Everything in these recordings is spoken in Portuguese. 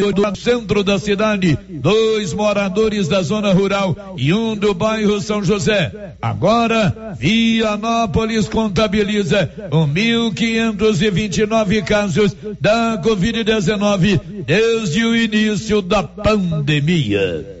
do centro da cidade, dois moradores da zona rural e um do bairro São José. Agora, Vianópolis contabiliza 1.529 casos da Covid-19 desde o início da pandemia.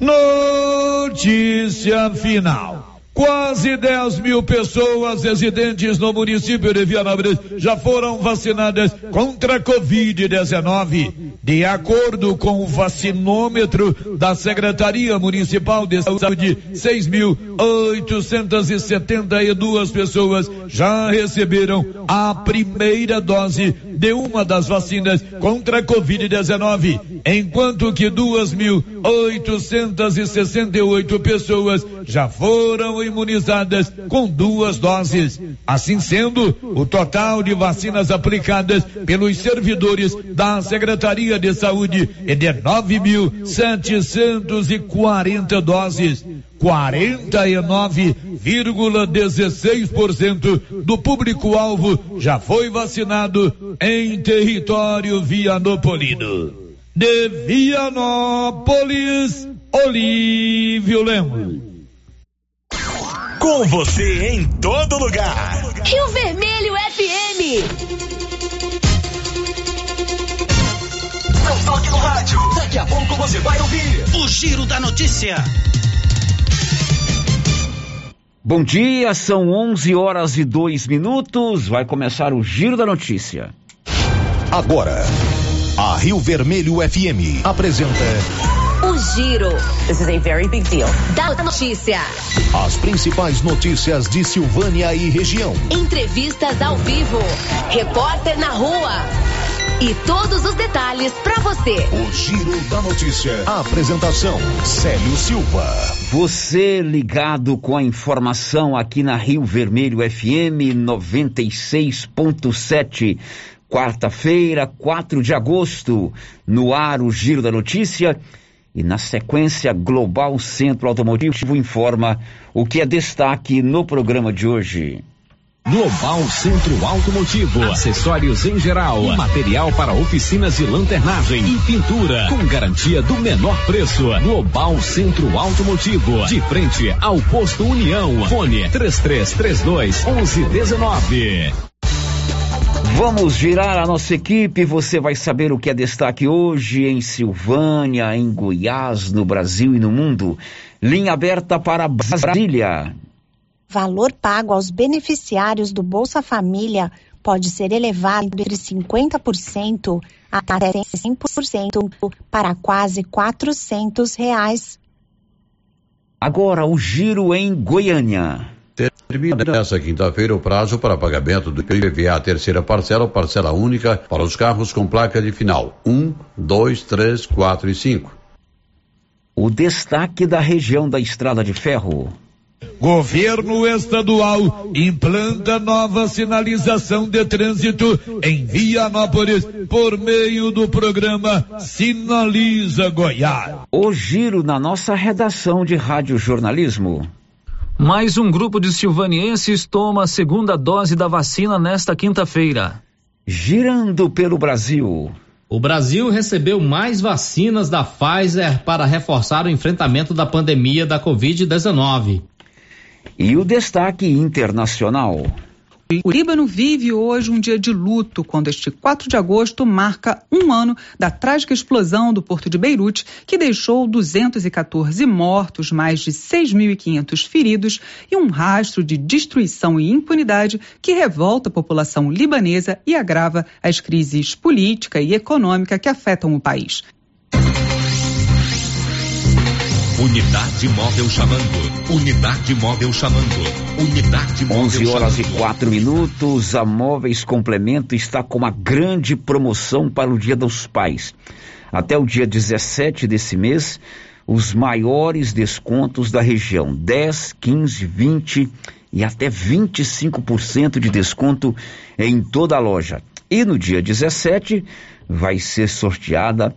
Notícia final. Quase 10 mil pessoas residentes no município de Vianópolis já foram vacinadas contra a Covid-19. De acordo com o vacinômetro da Secretaria Municipal de Saúde, 6.872 pessoas já receberam a primeira dose de uma das vacinas contra a Covid-19, enquanto que 2.868 pessoas já foram imunizadas com duas doses. Assim sendo, o total de vacinas aplicadas pelos servidores da Secretaria de Saúde é de 9.740 doses. 49,16% do público-alvo já foi vacinado em território vianopolino. De Vianópolis, Olívio Lemos. Com você em todo lugar. Rio Vermelho FM. Não toque no rádio. Daqui a pouco você vai ouvir o Giro da Notícia. Bom dia, são 11 horas e 2 minutos. Vai começar o Giro da Notícia. Agora, a Rio Vermelho FM apresenta. O Giro. This is a very big deal. Da notícia. As principais notícias de Silvânia e região. Entrevistas ao vivo. Repórter na rua. E todos os detalhes para você. O Giro da Notícia. A apresentação: Célio Silva. Você ligado com a informação aqui na Rio Vermelho FM 96.7. Quarta-feira, 4 de agosto, no ar o Giro da Notícia. E na sequência, Global Centro Automotivo informa o que é destaque no programa de hoje. Global Centro Automotivo, acessórios em geral, material para oficinas de lanternagem e pintura, com garantia do menor preço. Global Centro Automotivo, de frente ao posto União. Fone 3332 1119. Vamos girar a nossa equipe. Você vai saber o que é destaque hoje em Silvânia, em Goiás, no Brasil e no mundo. Linha aberta para Brasília. Valor pago aos beneficiários do Bolsa Família pode ser elevado entre 50% até 100% para quase 400 reais. Agora o giro em Goiânia. Termina nesta quinta-feira o prazo para pagamento do IPVA, terceira parcela ou parcela única para os carros com placa de final 1, 2, 3, 4 e 5. O destaque da região da Estrada de Ferro. Governo estadual implanta nova sinalização de trânsito em Vianópolis por meio do programa Sinaliza Goiás. O giro na nossa redação de rádio jornalismo. Mais um grupo de silvanienses toma a segunda dose da vacina nesta quinta-feira. Girando pelo Brasil. O Brasil recebeu mais vacinas da Pfizer para reforçar o enfrentamento da pandemia da Covid-19. E o destaque internacional. O Líbano vive hoje um dia de luto quando este 4 de agosto marca um ano da trágica explosão do porto de Beirute, que deixou 214 mortos, mais de 6.500 feridos e um rastro de destruição e impunidade que revolta a população libanesa e agrava as crises política e econômica que afetam o país. Unidade móvel chamando. Unidade móvel chamando. Unidade móvel 11 horas chamando. e 4 minutos. A Móveis Complemento está com uma grande promoção para o Dia dos Pais. Até o dia 17 desse mês, os maiores descontos da região: 10, 15, 20 e até 25% de desconto em toda a loja. E no dia 17 vai ser sorteada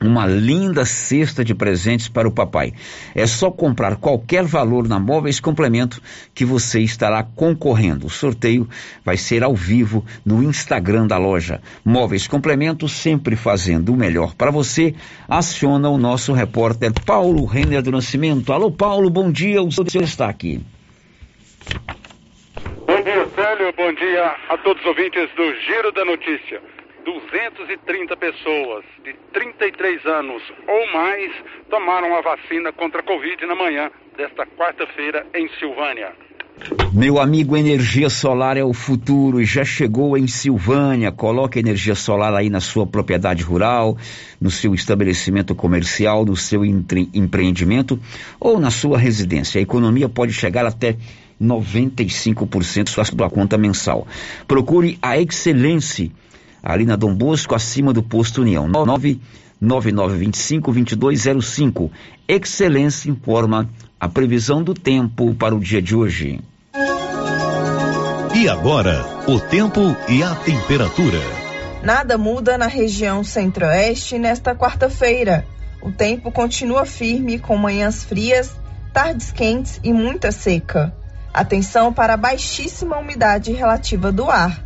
uma linda cesta de presentes para o papai. É só comprar qualquer valor na Móveis Complemento que você estará concorrendo. O sorteio vai ser ao vivo no Instagram da loja. Móveis Complemento, sempre fazendo o melhor para você. Aciona o nosso repórter Paulo Renner do Nascimento. Alô, Paulo, bom dia. O seu destaque. Bom dia, Célio. Bom dia a todos os ouvintes do Giro da Notícia. 230 pessoas de 33 anos ou mais tomaram a vacina contra a Covid na manhã desta quarta-feira em Silvânia. Meu amigo, energia solar é o futuro e já chegou em Silvânia. Coloque energia solar aí na sua propriedade rural, no seu estabelecimento comercial, no seu empreendimento ou na sua residência. A economia pode chegar até 95% da sua conta mensal. Procure a Excelência ali na Dom Bosco, acima do posto União. 99925-2205. Excelência informa a previsão do tempo para o dia de hoje. E agora, o tempo e a temperatura. Nada muda na região centro-oeste nesta quarta-feira. O tempo continua firme com manhãs frias, tardes quentes e muita seca. Atenção para a baixíssima umidade relativa do ar.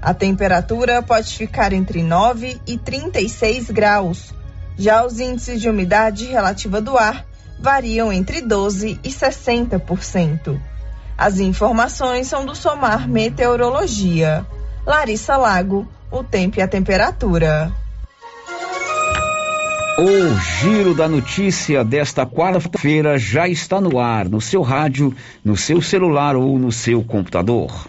A temperatura pode ficar entre 9 e 36 graus. Já os índices de umidade relativa do ar variam entre 12 e 60%. As informações são do Somar Meteorologia. Larissa Lago, o tempo e a temperatura. O Giro da Notícia desta quarta-feira já está no ar, no seu rádio, no seu celular ou no seu computador.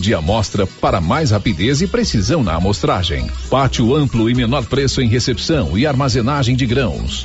de amostra para mais rapidez e precisão na amostragem. Pátio amplo e menor preço em recepção e armazenagem de grãos.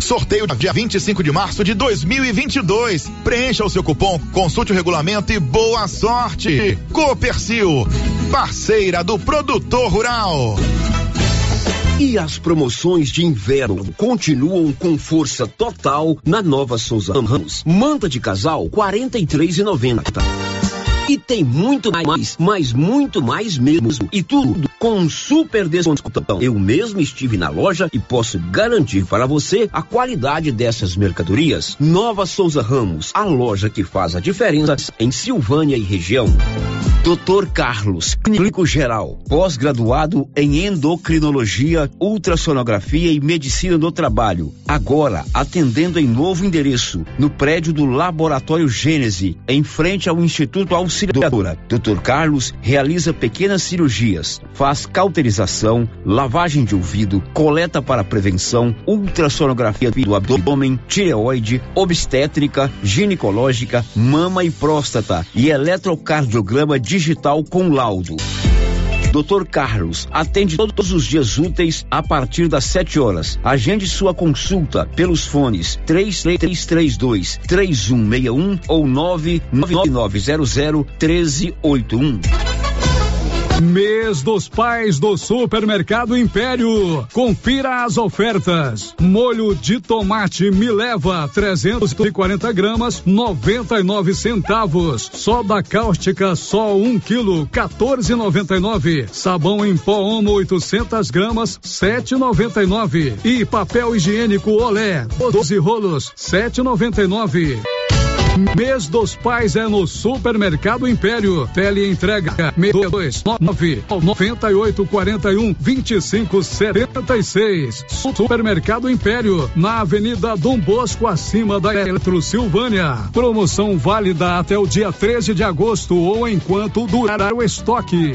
Sorteio dia 25 de março de 2022. Preencha o seu cupom, consulte o regulamento e boa sorte. Copercil, parceira do produtor rural. E as promoções de inverno continuam com força total na Nova Souza Ramos. Manta de casal 43,90. E tem muito mais, mas muito mais mesmo. E tudo com um super desconto. Eu mesmo estive na loja e posso garantir para você a qualidade dessas mercadorias. Nova Souza Ramos, a loja que faz a diferença em Silvânia e região. Dr. Carlos, clínico geral, pós-graduado em endocrinologia, ultrassonografia e medicina do trabalho. Agora atendendo em novo endereço, no prédio do Laboratório Gênese, em frente ao Instituto Auxiliadora. Dr. Carlos realiza pequenas cirurgias, faz cauterização, lavagem de ouvido, coleta para prevenção, ultrassonografia do abdômen, tireoide, obstétrica, ginecológica, mama e próstata e eletrocardiograma digital com laudo. Dr. Carlos atende todos os dias úteis a partir das 7 horas. Agende sua consulta pelos fones 3332 3161 ou 99900 1381. Mês dos Pais do Supermercado Império. Confira as ofertas. Molho de tomate me leva 340 gramas, 99 centavos. Soda cáustica só 1 um quilo, 14,99. Sabão em pó Omo 800 gramas, 7,99. E papel higiênico Olé, 12 rolos, 7,99. Mês dos Pais é no Supermercado Império. Tele entrega 629 98 41 25 76. Supermercado Império, na Avenida Dom Bosco, acima da Eletro Silvânia. Promoção válida até o dia 13 de agosto ou enquanto durar o estoque.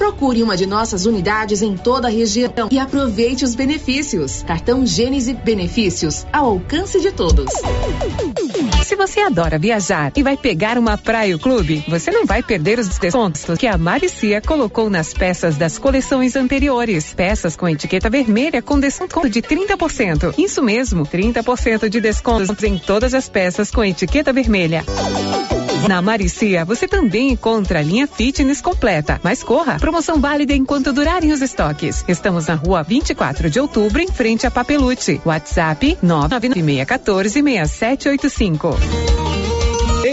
Procure uma de nossas unidades em toda a região e aproveite os benefícios. Cartão Gênese Benefícios, ao alcance de todos. Se você adora viajar e vai pegar uma praia clube, você não vai perder os descontos que a Maricia colocou nas peças das coleções anteriores. Peças com etiqueta vermelha com desconto de 30%. Isso mesmo, 30% de descontos em todas as peças com etiqueta vermelha. Na Maricia, você também encontra a linha fitness completa. Mas corra, promoção válida enquanto durarem os estoques. Estamos na rua 24 de outubro, em frente a Papelute. WhatsApp 99614 6785.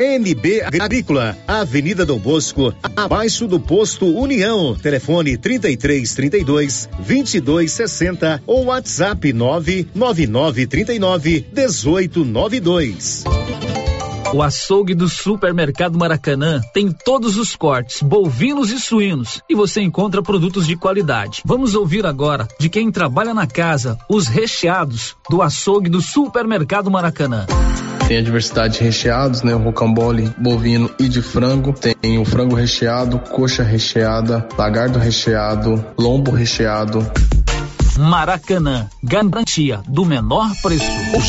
NB Agrícola, Avenida Dom Bosco, abaixo do posto União. Telefone 33 32 22 60 ou WhatsApp 999 39 18 92. O açougue do Supermercado Maracanã tem todos os cortes, bovinos e suínos, e você encontra produtos de qualidade. Vamos ouvir agora de quem trabalha na casa os recheados do açougue do Supermercado Maracanã. Tem a diversidade de recheados, né? O rocambole bovino e de frango. Tem o frango recheado, coxa recheada, lagardo recheado, lombo recheado. Maracanã, garantia do menor preço.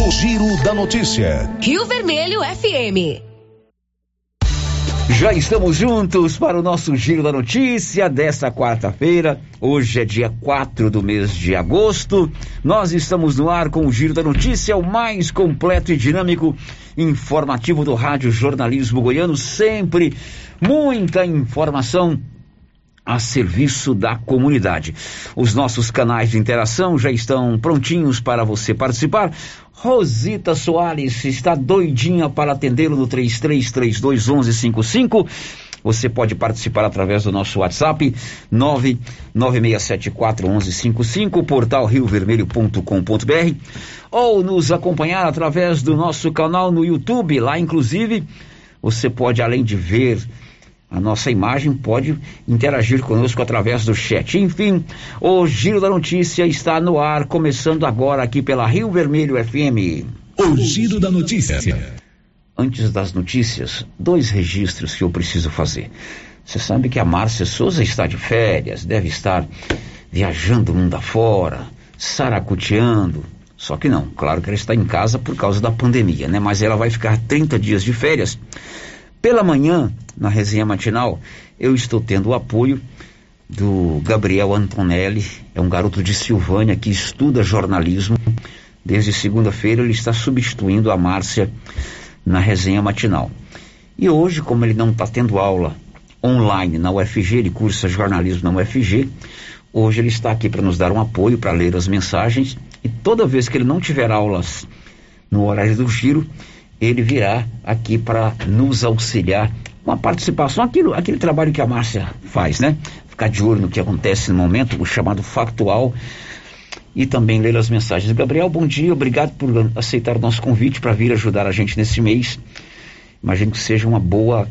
O giro da notícia. Rio Vermelho FM. Já estamos juntos para o nosso Giro da Notícia desta quarta-feira. Hoje é dia 4 do mês de agosto. Nós estamos no ar com o Giro da Notícia, o mais completo e dinâmico informativo do Rádio Jornalismo Goiano. Sempre muita informação a serviço da comunidade. Os nossos canais de interação já estão prontinhos para você participar. Rosita Soares está doidinha para atendê-lo no 33321155. Você pode participar através do nosso WhatsApp 996741155, portal riovermelho.com.br ou nos acompanhar através do nosso canal no YouTube. Lá, inclusive, você pode, além de ver a nossa imagem, pode interagir conosco através do chat. Enfim, o Giro da Notícia está no ar, começando agora aqui pela Rio Vermelho FM. O Giro da Notícia. Antes das notícias, dois registros que eu preciso fazer. Você sabe que a Márcia Souza está de férias, deve estar viajando mundo afora, saracuteando. Só que não, claro que ela está em casa por causa da pandemia, né? Mas ela vai ficar 30 dias de férias. Pela manhã, na resenha matinal, eu estou tendo o apoio do Gabriel Antonelli, é um garoto de Silvânia que estuda jornalismo. Desde segunda-feira ele está substituindo a Márcia na resenha matinal. E hoje, como ele não está tendo aula online na UFG, ele cursa jornalismo na UFG, hoje ele está aqui para nos dar um apoio, para ler as mensagens, e toda vez que ele não tiver aulas no horário do giro, ele virá aqui para nos auxiliar com a participação, aquilo, aquele trabalho que a Márcia faz, né? Ficar de olho no que acontece no momento, o chamado factual, e também ler as mensagens. Gabriel, bom dia, obrigado por aceitar o nosso convite para vir ajudar a gente nesse mês. Imagino que seja uma boa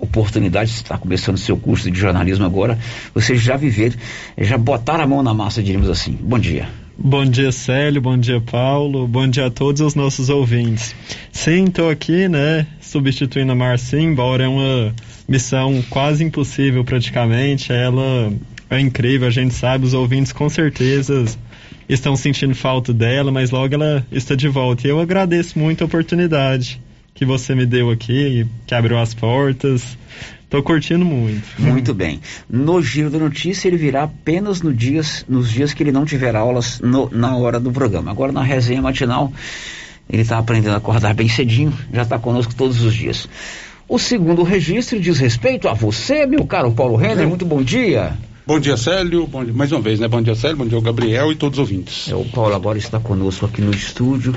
oportunidade, você está começando seu curso de jornalismo agora, você já viver, já botar a mão na massa, diríamos assim. Bom dia. Bom dia, Célio. Bom dia, Paulo. Bom dia a todos os nossos ouvintes. Sim, estou aqui, né, substituindo a Marcinha, embora é uma missão quase impossível praticamente. Ela é incrível, a gente sabe, os ouvintes com certeza estão sentindo falta dela, mas logo ela está de volta. E eu agradeço muito a oportunidade que você me deu aqui, que abriu as portas. Tô curtindo muito. Muito bem. No Giro da Notícia ele virá apenas no dias, nos dias que ele não tiver aulas no, na hora do programa. Agora na resenha matinal ele está aprendendo a acordar bem cedinho, já está conosco todos os dias. O segundo registro diz respeito a você, meu caro Paulo Renner. Muito bom dia. Bom dia, Célio. Bom dia, mais uma vez, né? Bom dia, Célio. Bom dia, Gabriel e todos os ouvintes. É, o Paulo agora está conosco aqui no estúdio.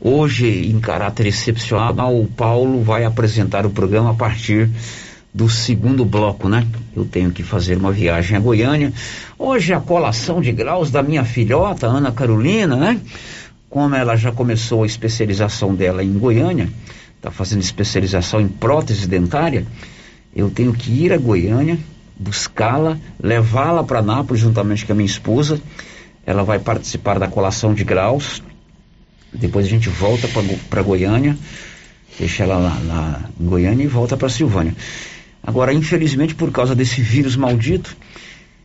Hoje, em caráter excepcional, o Paulo vai apresentar o programa a partir do segundo bloco, né? Eu tenho que fazer uma viagem a Goiânia. Hoje a colação de graus da minha filhota, Ana Carolina, né? Como ela já começou a especialização dela em Goiânia, está fazendo especialização em prótese dentária, eu tenho que ir a Goiânia, buscá-la, levá-la para Nápoles juntamente com a minha esposa. Ela vai participar da colação de graus. Depois a gente volta para Goiânia, deixa ela lá, lá em Goiânia e volta para Silvânia. Agora, infelizmente, por causa desse vírus maldito,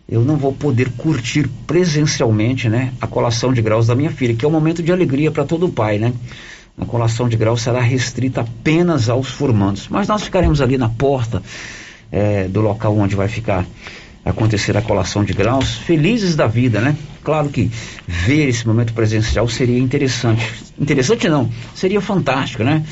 eu não vou poder curtir presencialmente, né, a colação de graus da minha filha, que é um momento de alegria para todo pai, né? A colação de graus será restrita apenas aos formandos, mas nós ficaremos ali na porta é, do local onde vai ficar acontecer a colação de graus, felizes da vida, né? Claro que ver esse momento presencial seria interessante. Interessante não, seria fantástico, né?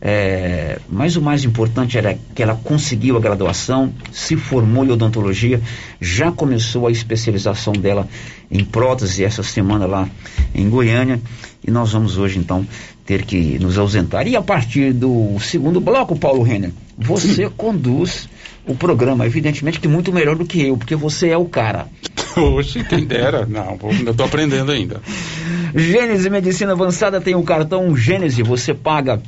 É, mas o mais importante era que ela conseguiu a graduação, se formou em odontologia, já começou a especialização dela em prótese essa semana lá em Goiânia. E nós vamos hoje então ter que nos ausentar. E a partir do segundo bloco, Paulo Renner, você conduz o programa, evidentemente que muito melhor do que eu, porque você é o cara. Oxe, quem dera. Não, vou, ainda estou aprendendo ainda. Gênese Medicina Avançada tem o cartão Gênese, você paga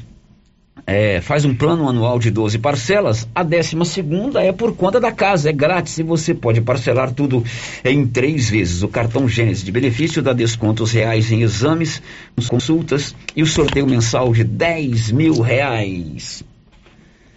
é, faz um plano anual de 12 parcelas, a décima segunda é por conta da casa, é grátis e você pode parcelar tudo em três vezes. O cartão Gênesis de benefício dá descontos reais em exames, consultas e o sorteio mensal de 10 mil reais.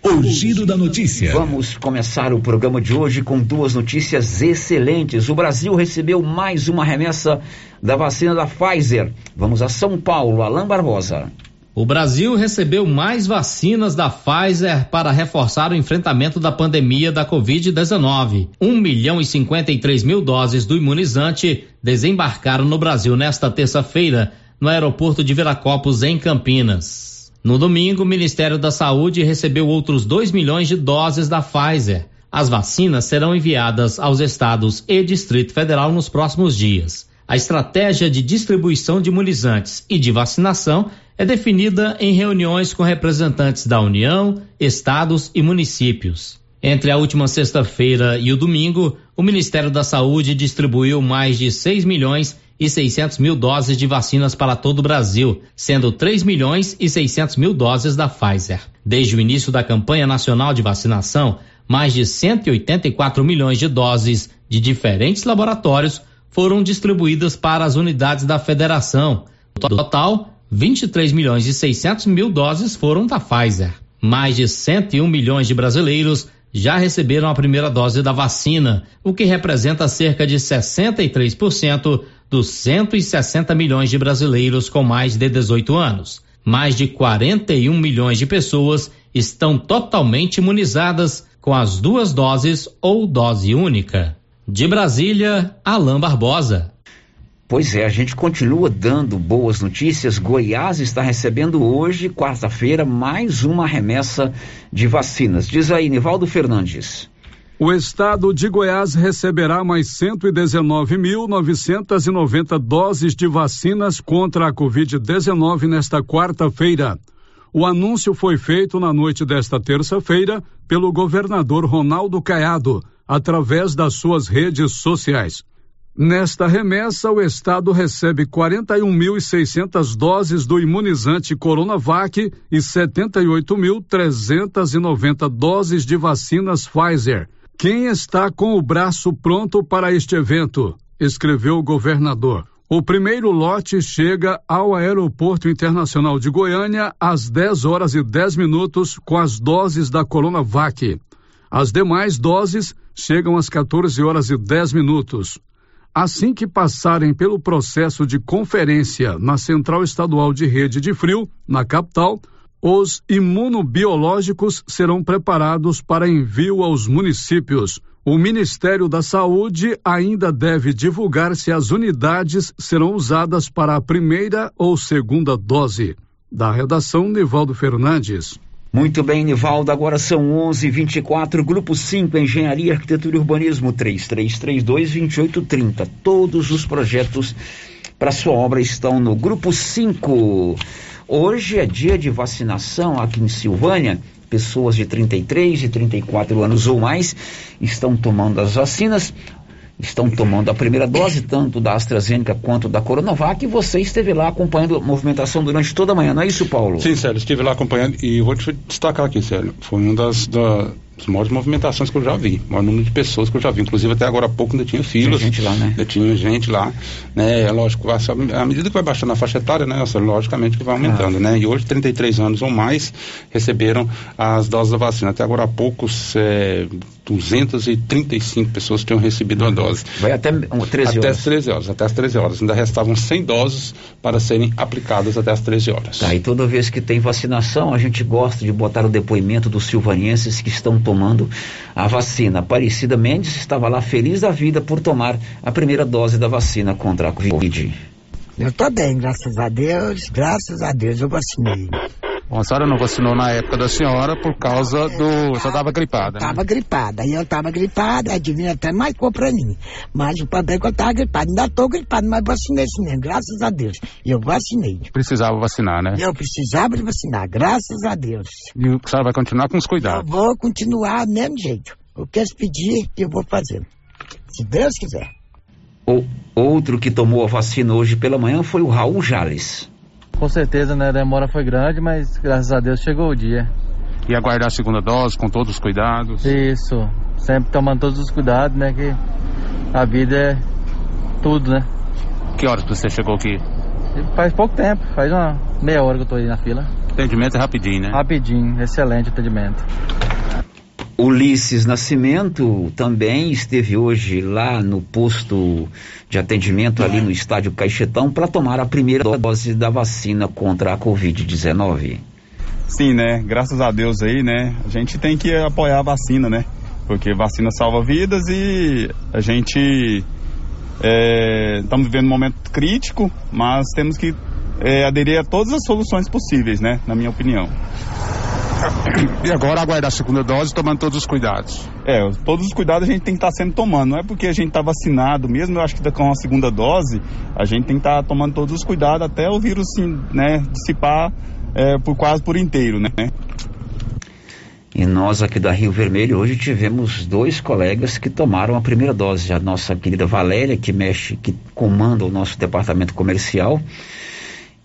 O giro da notícia. Vamos começar o programa de hoje com duas notícias excelentes. O Brasil recebeu mais uma remessa da vacina da Pfizer. Vamos a São Paulo, Alain Barbosa. O Brasil recebeu mais vacinas da Pfizer para reforçar o enfrentamento da pandemia da Covid-19. 1 milhão e 53 mil doses do imunizante desembarcaram no Brasil nesta terça-feira, no aeroporto de Viracopos, em Campinas. No domingo, o Ministério da Saúde recebeu outros 2 milhões de doses da Pfizer. As vacinas serão enviadas aos estados e Distrito Federal nos próximos dias. A estratégia de distribuição de imunizantes e de vacinação é definida em reuniões com representantes da União, estados e municípios. Entre a última sexta-feira e o domingo, o Ministério da Saúde distribuiu mais de 6 milhões e 600 mil doses de vacinas para todo o Brasil, sendo 3 milhões e 600 mil doses da Pfizer. Desde o início da campanha nacional de vacinação, mais de 184 milhões de doses de diferentes laboratórios foram distribuídas para as unidades da federação. No total, 23 milhões e 600 mil doses foram da Pfizer. Mais de 101 milhões de brasileiros já receberam a primeira dose da vacina, o que representa cerca de 63% dos 160 milhões de brasileiros com mais de 18 anos. Mais de 41 milhões de pessoas estão totalmente imunizadas com as duas doses ou dose única. De Brasília, Alain Barbosa. Pois é, a gente continua dando boas notícias. Goiás está recebendo hoje, quarta-feira, mais uma remessa de vacinas. Diz aí, Nivaldo Fernandes. O estado de Goiás receberá mais 119.990 doses de vacinas contra a Covid-19 nesta quarta-feira. O anúncio foi feito na noite desta terça-feira pelo governador Ronaldo Caiado, através das suas redes sociais. Nesta remessa, o Estado recebe 41.600 doses do imunizante Coronavac e 78.390 doses de vacinas Pfizer. Quem está com o braço pronto para este evento? Escreveu o governador. O primeiro lote chega ao Aeroporto Internacional de Goiânia às 10 horas e 10 minutos com as doses da Coronavac. As demais doses chegam às 14 horas e 10 minutos. Assim que passarem pelo processo de conferência na Central Estadual de Rede de Frio, na capital, os imunobiológicos serão preparados para envio aos municípios. O Ministério da Saúde ainda deve divulgar se as unidades serão usadas para a primeira ou segunda dose. Da redação, Nivaldo Fernandes. Muito bem, Nivaldo. Agora são 11:24. Grupo 5, Engenharia, Arquitetura e Urbanismo, 3332-2830. Todos os projetos para sua obra estão no Grupo 5. Hoje é dia de vacinação aqui em Silvânia pessoas de 33 e 34 anos ou mais estão tomando as vacinas estão tomando a primeira dose, tanto da AstraZeneca quanto da Coronavac, e você esteve lá acompanhando a movimentação durante toda a manhã, não é isso, Paulo? Sim, Sérgio, estive lá acompanhando e vou te destacar aqui, Sérgio, foi uma das, da, as maiores movimentações que eu já vi, o maior número de pessoas que eu já vi. Inclusive, até agora há pouco ainda tinha filas. Tinha gente lá, né? Ainda tinha gente lá. Né? É lógico, à medida que vai baixando a faixa etária, né? Logicamente que vai aumentando, ah. né? E hoje, 33 anos ou mais receberam as doses da vacina. Até agora há poucos, é, 235 pessoas tinham recebido a dose. Vai até 13 até as 13 horas, até as 13 horas. Ainda restavam 100 doses para serem aplicadas até as 13 horas. Tá, e toda vez que tem vacinação, a gente gosta de botar o depoimento dos silvanienses que estão tomando a vacina. Aparecida Mendes estava lá feliz da vida por tomar a primeira dose da vacina contra a Covid. Eu estou bem, graças a Deus, graças a Deus eu vacinei. Bom, a senhora não vacinou na época da senhora por causa do. Senhora estava gripada. Estava né? gripada. Aí eu estava gripada, a divina até marcou para mim. Mas o problema é que eu estava gripada. Ainda estou gripada, mas vacinei sim mesmo, graças a Deus. E eu vacinei. Precisava vacinar, né? Eu precisava de vacinar, graças a Deus. E a senhora vai continuar com os cuidados? Eu vou continuar do mesmo jeito. O que eles pedir, eu vou fazer. Se Deus quiser. O outro que tomou a vacina hoje pela manhã foi o Raul Jales. Com certeza, né? A demora foi grande, mas graças a Deus chegou o dia. E aguardar a segunda dose com todos os cuidados? Isso, sempre tomando todos os cuidados, né? Que a vida é tudo, né? Que horas você chegou aqui? Faz pouco tempo, faz uma meia hora que eu tô aí na fila. Atendimento é rapidinho, né? Rapidinho, excelente atendimento. Ulisses Nascimento também esteve hoje lá no posto de atendimento ali no estádio Caixetão para tomar a primeira dose da vacina contra a Covid-19. Sim, né? Graças a Deus aí, né? A gente tem que apoiar a vacina, né? Porque vacina salva vidas e a gente estamos é, vivendo um momento crítico, mas temos que é, aderir a todas as soluções possíveis, né? Na minha opinião. E agora aguardar a segunda dose tomando todos os cuidados. É, todos os cuidados a gente tem que estar tá sendo tomando. Não é porque a gente está vacinado, mesmo eu acho que com a segunda dose, a gente tem que estar tá tomando todos os cuidados até o vírus sim, né, dissipar é, por quase por inteiro, né? E nós aqui da Rio Vermelho hoje tivemos dois colegas que tomaram a primeira dose. A nossa querida Valéria, que mexe, que comanda o nosso departamento comercial,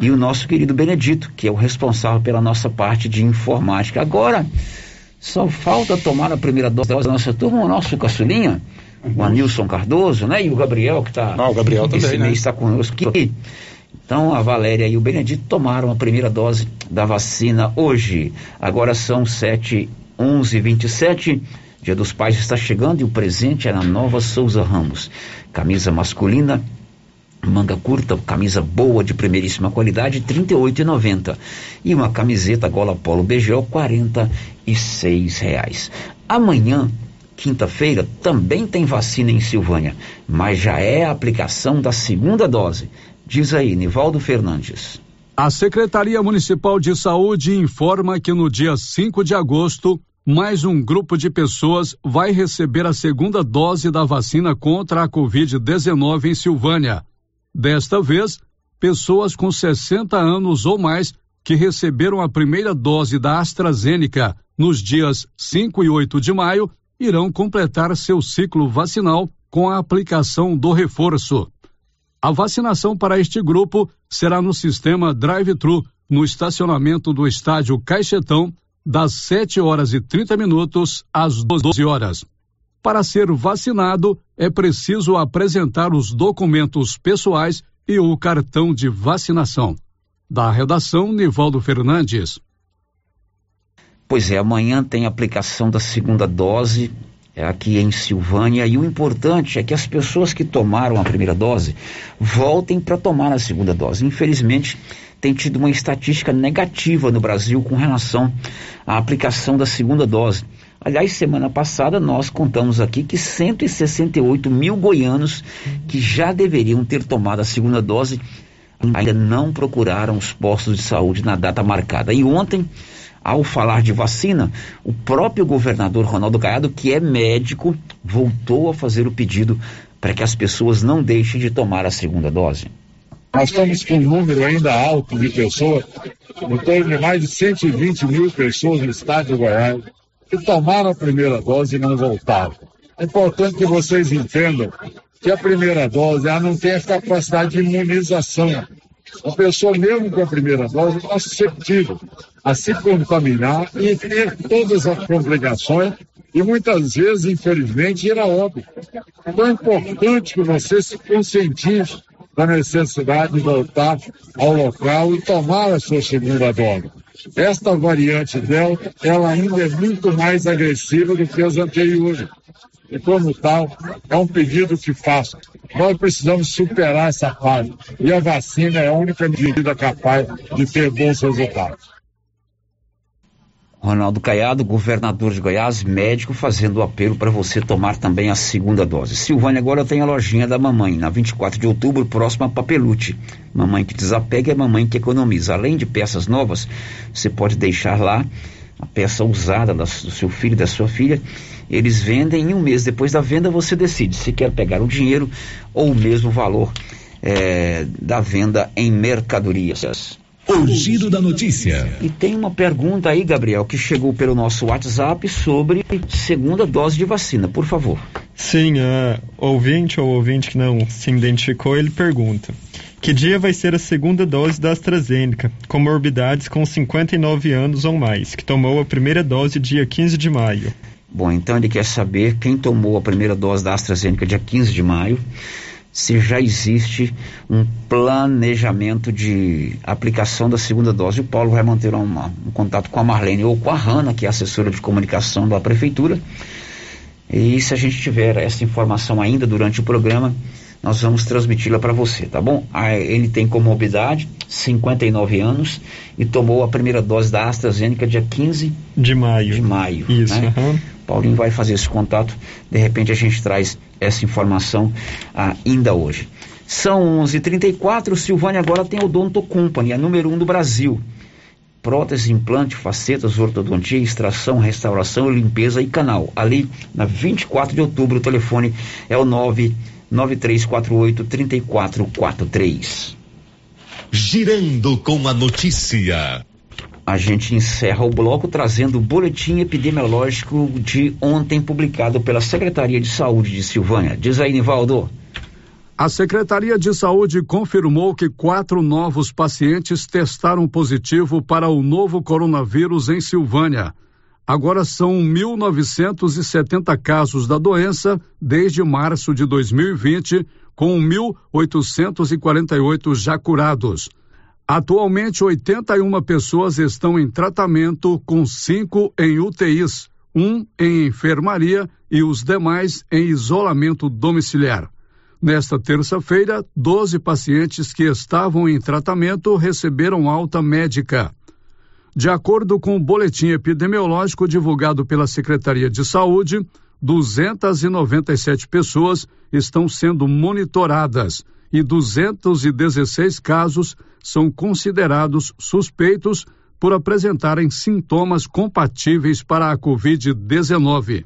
e o nosso querido Benedito, que é o responsável pela nossa parte de informática. Agora, só falta tomar a primeira dose da nossa turma, o nosso caçulinha, o Anilson Cardoso, né? E o Gabriel, que está. Ah, o Gabriel esse também, mês né? está conosco aqui. Então, a Valéria e o Benedito tomaram a primeira dose da vacina hoje. Agora são 7, 11 27 Dia dos Pais está chegando e o presente é na Nova Souza Ramos. Camisa masculina manga curta, camisa boa de primeiríssima qualidade, R$ 38,90. E uma camiseta gola polo BGO, R$ reais. Amanhã, quinta-feira, também tem vacina em Silvânia, mas já é a aplicação da segunda dose. Diz aí, Nivaldo Fernandes. A Secretaria Municipal de Saúde informa que no dia 5 de agosto, mais um grupo de pessoas vai receber a segunda dose da vacina contra a Covid-19 em Silvânia. Desta vez, pessoas com 60 anos ou mais que receberam a primeira dose da AstraZeneca nos dias 5 e 8 de maio irão completar seu ciclo vacinal com a aplicação do reforço. A vacinação para este grupo será no sistema drive-thru no estacionamento do estádio Caixetão das 7 horas e 30 minutos às 12 horas. Para ser vacinado, é preciso apresentar os documentos pessoais e o cartão de vacinação. Da redação, Nivaldo Fernandes. Pois é, amanhã tem aplicação da segunda dose é aqui em Silvânia e o importante é que as pessoas que tomaram a primeira dose voltem para tomar a segunda dose. Infelizmente, tem tido uma estatística negativa no Brasil com relação à aplicação da segunda dose. Aliás, semana passada nós contamos aqui que 168 mil goianos que já deveriam ter tomado a segunda dose ainda não procuraram os postos de saúde na data marcada. E ontem, ao falar de vacina, o próprio governador Ronaldo Caiado, que é médico, voltou a fazer o pedido para que as pessoas não deixem de tomar a segunda dose. Nós estamos com um número ainda alto de pessoas, em torno de mais de 120 mil pessoas no estado de Goiás, que tomaram a primeira dose e não voltaram. É importante que vocês entendam que a primeira dose ela não tem a capacidade de imunização. A pessoa, mesmo com a primeira dose, está suscetível a se contaminar e ter todas as complicações e muitas vezes, infelizmente, ir a óbito. Então é importante que você se conscientize da necessidade de voltar ao local e tomar a sua segunda dose. Esta variante Delta, ela ainda é muito mais agressiva do que as anteriores. E como tal, é um pedido que faço. Nós precisamos superar essa fase. E a vacina é a única medida capaz de ter bons resultados. Ronaldo Caiado, governador de Goiás, médico, fazendo o apelo para você tomar também a segunda dose. Silvânia agora tem a lojinha da mamãe, na 24 de outubro, próxima a Papelute. Mamãe que desapega é mamãe que economiza. Além de peças novas, você pode deixar lá a peça usada do seu filho e da sua filha. Eles vendem e um mês depois da venda você decide se quer pegar o dinheiro ou o mesmo valor é, da venda em mercadorias. O giro da notícia. E tem uma pergunta aí, Gabriel, que chegou pelo nosso WhatsApp sobre segunda dose de vacina, por favor. Sim, uh, ouvinte ou ouvinte que não se identificou, ele pergunta: Que dia vai ser a segunda dose da AstraZeneca, comorbidades com 59 anos ou mais, que tomou a primeira dose dia 15 de maio? Bom, então ele quer saber quem tomou a primeira dose da AstraZeneca dia 15 de maio se já existe um planejamento de aplicação da segunda dose. O Paulo vai manter uma, um contato com a Marlene ou com a Hanna, que é assessora de comunicação da prefeitura. E se a gente tiver essa informação ainda durante o programa, nós vamos transmiti-la para você, tá bom? Ele tem comorbidade, 59 anos, e tomou a primeira dose da AstraZeneca dia 15 de maio. De maio. Isso. Né? Uhum. Paulinho vai fazer esse contato, de repente a gente traz essa informação ah, ainda hoje. São 11h34, Silvânia agora tem Odonto Company, a número 1 um do Brasil. Prótese, implante, facetas, ortodontia, extração, restauração, limpeza e canal. Ali, na 24 de outubro, o telefone é o 99348 3443. Girando com a notícia. A gente encerra o bloco trazendo o boletim epidemiológico de ontem publicado pela Secretaria de Saúde de Silvânia. Diz aí, Nivaldo. A Secretaria de Saúde confirmou que quatro novos pacientes testaram positivo para o novo coronavírus em Silvânia. Agora são 1.970 casos da doença desde março de 2020, com 1.848 já curados. Atualmente, 81 pessoas estão em tratamento, com cinco em UTIs, um em enfermaria e os demais em isolamento domiciliar. Nesta terça-feira, 12 pacientes que estavam em tratamento receberam alta médica. De acordo com o boletim epidemiológico divulgado pela Secretaria de Saúde, 297 pessoas estão sendo monitoradas e 216 casos são considerados suspeitos por apresentarem sintomas compatíveis para a Covid-19.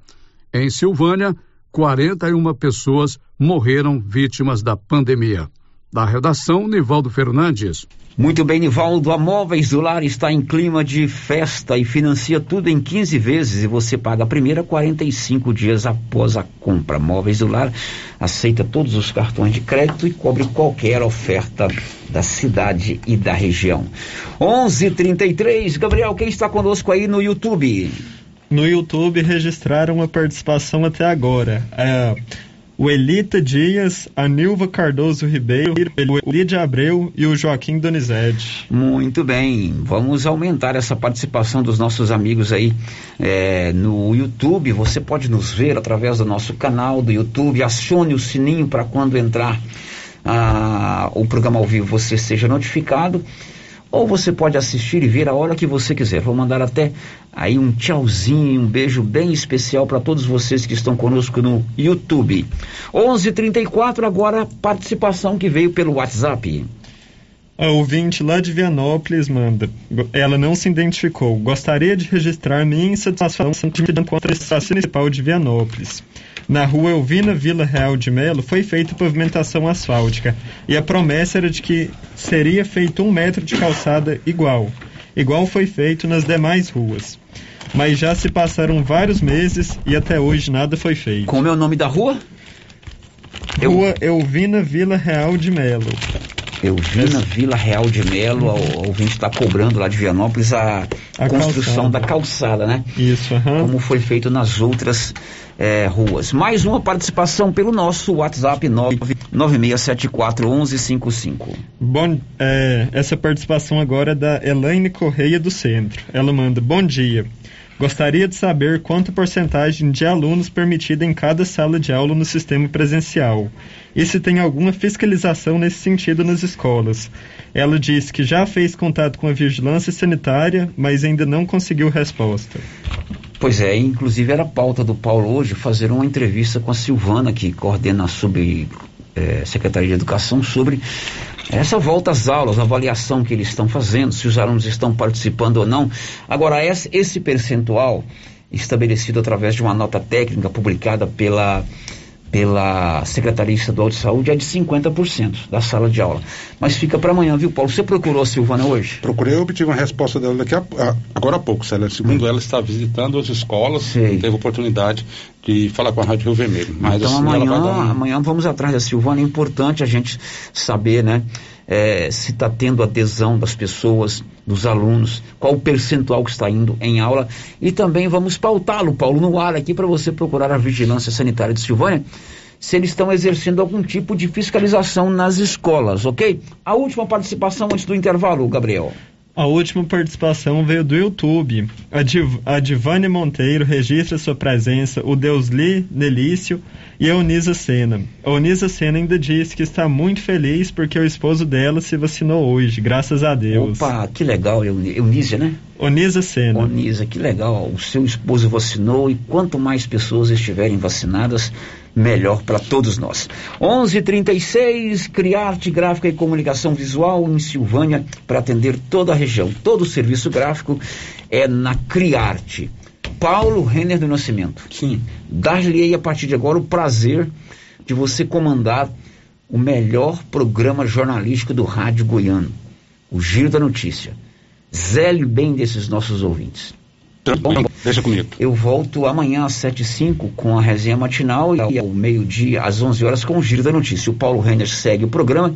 Em Silvânia, 41 pessoas morreram vítimas da pandemia. Da redação, Nivaldo Fernandes. Muito bem, Nivaldo. A Móveis do Lar está em clima de festa e financia tudo em 15 vezes e você paga a primeira 45 dias após a compra. Móveis do Lar aceita todos os cartões de crédito e cobre qualquer oferta da cidade e da região. 11:33. Gabriel, quem está conosco aí no YouTube? No YouTube registraram a participação até agora. É, o Elita Dias, a Nilva Cardoso Ribeiro, o Lídia Abreu e o Joaquim Donizete. Muito bem, vamos aumentar essa participação dos nossos amigos aí é, no YouTube. Você pode nos ver através do nosso canal do YouTube. Acione o sininho para quando entrar ah, o programa ao vivo você seja notificado ou você pode assistir e ver a hora que você quiser. Vou mandar até aí um tchauzinho, um beijo bem especial para todos vocês que estão conosco no YouTube. 11:34 agora participação que veio pelo WhatsApp. A ouvinte lá de Vianópolis manda. Ela não se identificou. Gostaria de registrar minha insatisfação contra a Estação Municipal de Vianópolis. Na rua Elvina Vila Real de Melo foi feita pavimentação asfáltica e a promessa era de que seria feito um metro de calçada igual, igual foi feito nas demais ruas. Mas já se passaram vários meses e até hoje nada foi feito. Como é o nome da rua? Rua Elvina Vila Real de Melo. Elvina Vila Real de Melo, o ouvinte está cobrando lá de Vianópolis a, A construção calçada. da calçada, né? Isso, aham. Como foi feito nas outras eh, ruas. Mais uma participação pelo nosso WhatsApp 996741155. Bom, é, essa participação agora é da Elaine Correia do Centro. Ela manda: Bom dia. Gostaria de saber quanta porcentagem de alunos permitida em cada sala de aula no sistema presencial e se tem alguma fiscalização nesse sentido nas escolas. Ela diz que já fez contato com a vigilância sanitária, mas ainda não conseguiu resposta. Pois é, inclusive era pauta do Paulo hoje fazer uma entrevista com a Silvana, que coordena a sub eh, de Educação, sobre essa volta às aulas, a avaliação que eles estão fazendo, se os alunos estão participando ou não. Agora, esse, percentual estabelecido através de uma nota técnica publicada pela pela Secretaria Estadual de Saúde é de 50% da sala de aula. Mas fica para amanhã, viu, Paulo? Você procurou a Silvana hoje? Procurei, eu obtive uma resposta dela daqui a, agora há pouco, Célia. Segundo ela, está visitando as escolas, teve oportunidade de falar com a Rádio Rio Vermelho. Mas então assim, ela amanhã, vai dar uma... amanhã vamos atrás da Silvana. É importante a gente saber, né? Eh, se está tendo adesão das pessoas, dos alunos, qual o percentual que está indo em aula. E também vamos pautá-lo, Paulo, no ar aqui para você procurar a vigilância sanitária de Silvânia. Se eles estão exercendo algum tipo de fiscalização nas escolas, ok? A última participação antes do intervalo, Gabriel. A última participação veio do YouTube. A, Div a Divane Monteiro registra sua presença, o Deusli Nelício e a Onisa Sena. A Onisa Sena ainda diz que está muito feliz porque o esposo dela se vacinou hoje, graças a Deus. Opa, que legal, Eunísia, né? Onisa Sena. Onisa, que legal. O seu esposo vacinou e quanto mais pessoas estiverem vacinadas, melhor para todos nós. 11:36 Criarte Gráfica e Comunicação Visual em Silvânia para atender toda a região. Todo o serviço gráfico é na Criarte. Paulo Renner do Nascimento. Sim. Dar-lhe a partir de agora o prazer de você comandar o melhor programa jornalístico do rádio goiano, o Giro da Notícia. Zele bem desses nossos ouvintes. Deixa comigo. Eu volto amanhã às 7 e 05 com a resenha matinal e ao meio-dia, às 11 horas, com o Giro da Notícia. O Paulo Renner segue o programa,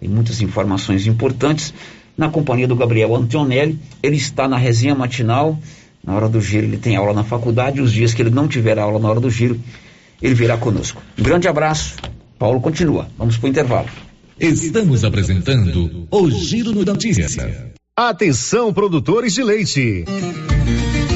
tem muitas informações importantes, na companhia do Gabriel Antonelli. Ele está na resenha matinal, na hora do giro ele tem aula na faculdade, os dias que ele não tiver aula na hora do giro, ele virá conosco. Um grande abraço, Paulo continua. Vamos para o intervalo. Estamos apresentando o Giro no Notícia. Atenção, produtores de leite.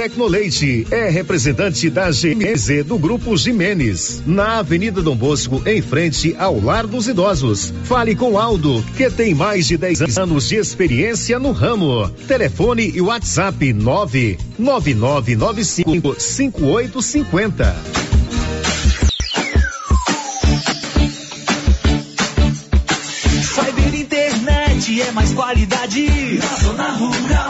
Tecnoleite é representante da GMZ do Grupo Jimenez, na Avenida Dom Bosco, em frente ao Lar dos Idosos. Fale com Aldo, que tem mais de 10 anos de experiência no ramo. Telefone e WhatsApp 99995 5850. Cyber Internet é mais qualidade na zona rural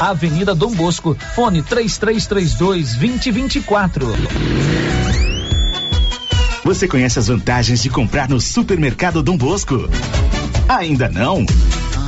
Avenida Dom Bosco, fone 3332 2024. Você conhece as vantagens de comprar no Supermercado Dom Bosco? Ainda não?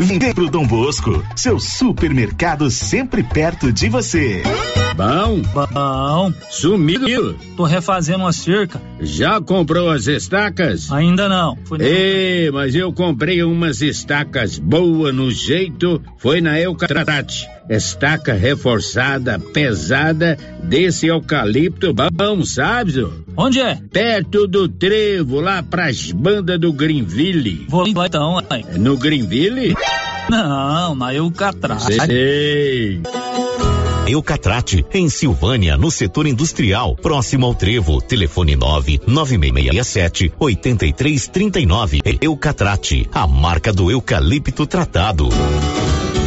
Vem pro Dom Bosco, seu supermercado sempre perto de você. Bom, bom. Sumido. Tô refazendo uma cerca. Já comprou as estacas? Ainda não. Foi Ei, mas eu comprei umas estacas boas no jeito. Foi na Eucatrate. Estaca reforçada, pesada, desse eucalipto bom, sabe? Onde é? Perto do trevo, lá pras bandas do Greenville. Vou lá então, aí. No Greenville? Não, na Eucatrate. Sei. Eucatrate, em Silvânia, no setor industrial, próximo ao Trevo. Telefone 99667 8339. Eucatrate, a marca do eucalipto tratado.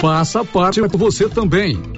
Faça parte você também.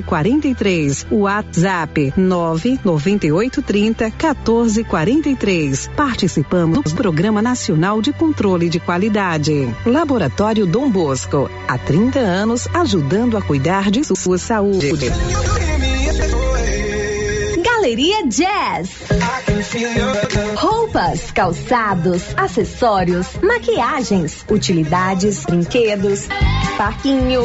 43. WhatsApp 998 30 14 43. Participamos do Programa Nacional de Controle de Qualidade. Laboratório Dom Bosco. Há 30 anos ajudando a cuidar de sua saúde. Galeria Jazz. Roupas, calçados, acessórios, maquiagens, utilidades, brinquedos, parquinho.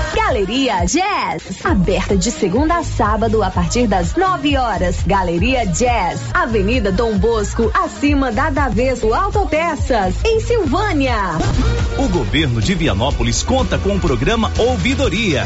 Galeria Jazz, aberta de segunda a sábado a partir das 9 horas. Galeria Jazz, Avenida Dom Bosco, acima da Daveso Autopeças, em Silvânia. O governo de Vianópolis conta com o programa Ouvidoria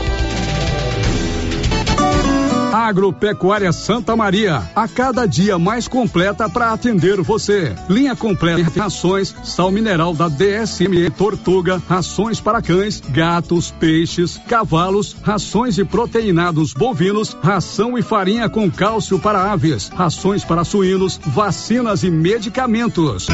Agropecuária Santa Maria, a cada dia mais completa para atender você. Linha completa de rações, sal mineral da DSM Tortuga, rações para cães, gatos, peixes, cavalos, rações e proteinados bovinos, ração e farinha com cálcio para aves, rações para suínos, vacinas e medicamentos.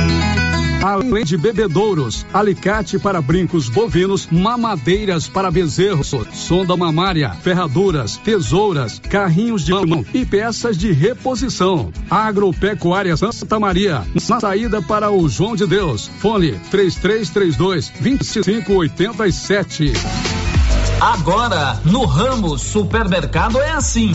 Além de bebedouros, alicate para brincos bovinos, mamadeiras para bezerros, sonda mamária, ferraduras, tesouras, carrinhos de mão e peças de reposição. Agropecuária Santa Maria, na saída para o João de Deus. Fone 3332 2587. Agora, no ramo supermercado é assim.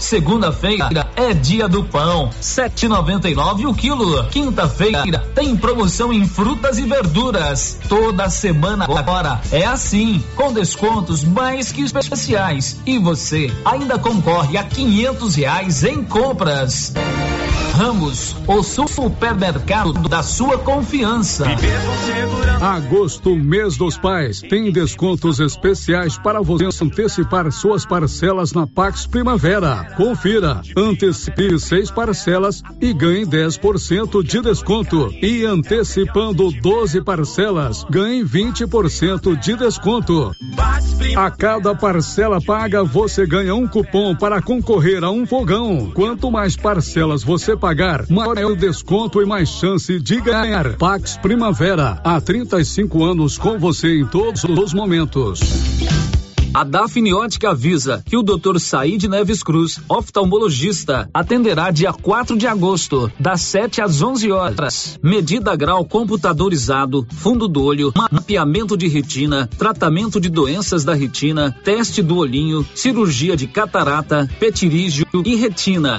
Segunda-feira é dia do pão, 7,99 o quilo. Quinta-feira tem promoção em frutas e verduras. Toda semana agora é assim, com descontos mais que especiais. E você ainda concorre a quinhentos reais em compras. Ramos, o supermercado da sua confiança. Agosto, mês dos pais, tem descontos especiais para você antecipar suas parcelas na Pax Primavera. Confira, antecipe seis parcelas e ganhe 10% de desconto. E antecipando 12 parcelas, ganhe 20% de desconto. A cada parcela paga, você ganha um cupom para concorrer a um fogão. Quanto mais parcelas você pagar, maior é o desconto e mais chance de ganhar. Pax Primavera, há 35 anos com você em todos os momentos. A Dafniótica avisa que o Dr. Said Neves Cruz, oftalmologista, atenderá dia 4 de agosto, das 7 às 11 horas. Medida grau computadorizado, fundo do olho, mapeamento de retina, tratamento de doenças da retina, teste do olhinho, cirurgia de catarata, petirígio e retina.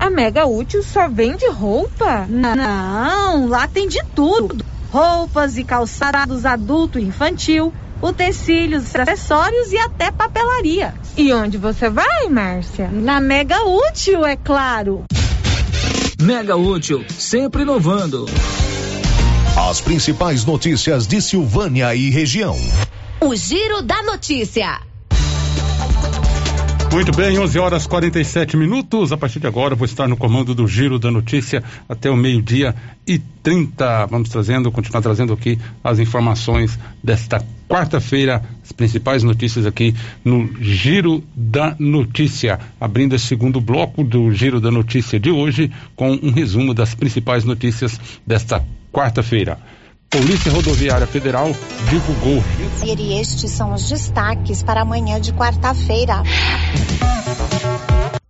A Mega Útil só vende roupa? Não, lá tem de tudo: roupas e calçados adulto e infantil, utensílios, acessórios e até papelaria. E onde você vai, Márcia? Na Mega Útil, é claro. Mega Útil, sempre inovando. As principais notícias de Silvânia e região. O Giro da Notícia. Muito bem, 11 horas 47 minutos. A partir de agora, vou estar no comando do Giro da Notícia até o meio-dia e 30. Vamos trazendo, continuar trazendo aqui as informações desta quarta-feira, as principais notícias aqui no Giro da Notícia. Abrindo esse segundo bloco do Giro da Notícia de hoje com um resumo das principais notícias desta quarta-feira. Polícia Rodoviária Federal divulgou. E estes são os destaques para amanhã de quarta-feira.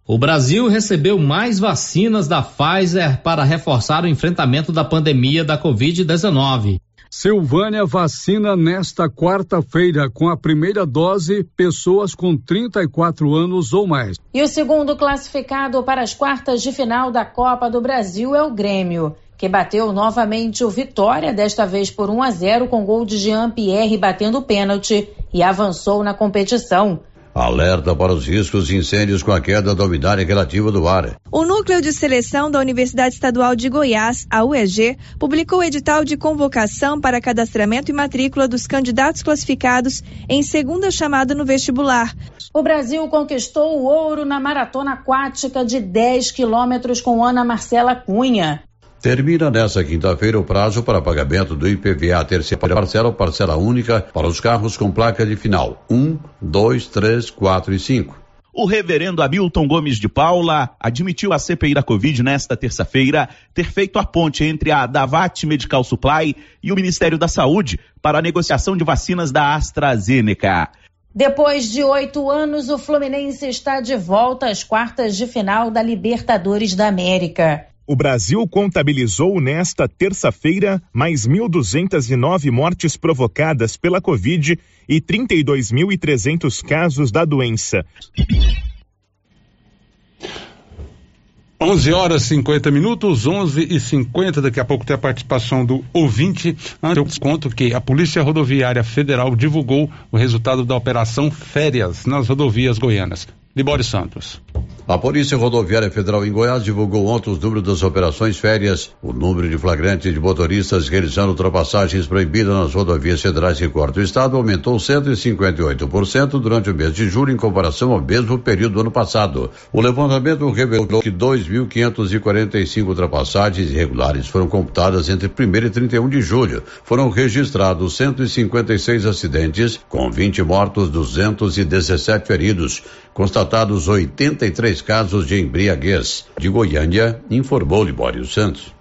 O Brasil recebeu mais vacinas da Pfizer para reforçar o enfrentamento da pandemia da Covid-19. Silvânia vacina nesta quarta-feira com a primeira dose pessoas com 34 anos ou mais. E o segundo classificado para as quartas de final da Copa do Brasil é o Grêmio que bateu novamente o Vitória, desta vez por 1 a 0 com gol de Jean Pierre batendo pênalti e avançou na competição. alerta para os riscos de incêndios com a queda da umidade relativa do ar. O Núcleo de Seleção da Universidade Estadual de Goiás, a UEG, publicou o edital de convocação para cadastramento e matrícula dos candidatos classificados em segunda chamada no vestibular. O Brasil conquistou o ouro na maratona aquática de 10 quilômetros com Ana Marcela Cunha. Termina nesta quinta-feira o prazo para pagamento do IPVA terceira parcela ou parcela única para os carros com placa de final 1, 2, 3, 4 e 5. O reverendo Hamilton Gomes de Paula admitiu à CPI da Covid nesta terça-feira ter feito a ponte entre a Davat Medical Supply e o Ministério da Saúde para a negociação de vacinas da AstraZeneca. Depois de oito anos, o Fluminense está de volta às quartas de final da Libertadores da América. O Brasil contabilizou nesta terça-feira mais 1.209 mortes provocadas pela Covid e 32.300 casos da doença. 11 horas 50 minutos, 11 e 50 Daqui a pouco tem a participação do ouvinte. Antes eu conto que a Polícia Rodoviária Federal divulgou o resultado da Operação Férias nas rodovias goianas. Libório Santos. A Polícia Rodoviária Federal em Goiás divulgou ontem os números das operações férias. O número de flagrantes de motoristas realizando ultrapassagens proibidas nas rodovias federais que cortam o estado aumentou 158% durante o mês de julho em comparação ao mesmo período do ano passado. O levantamento revelou que 2.545 ultrapassagens irregulares foram computadas entre 1 e 31 de julho. Foram registrados 156 acidentes, com 20 mortos, 217 feridos. Constatados 83 casos de embriaguez. De Goiânia, informou Libório Santos.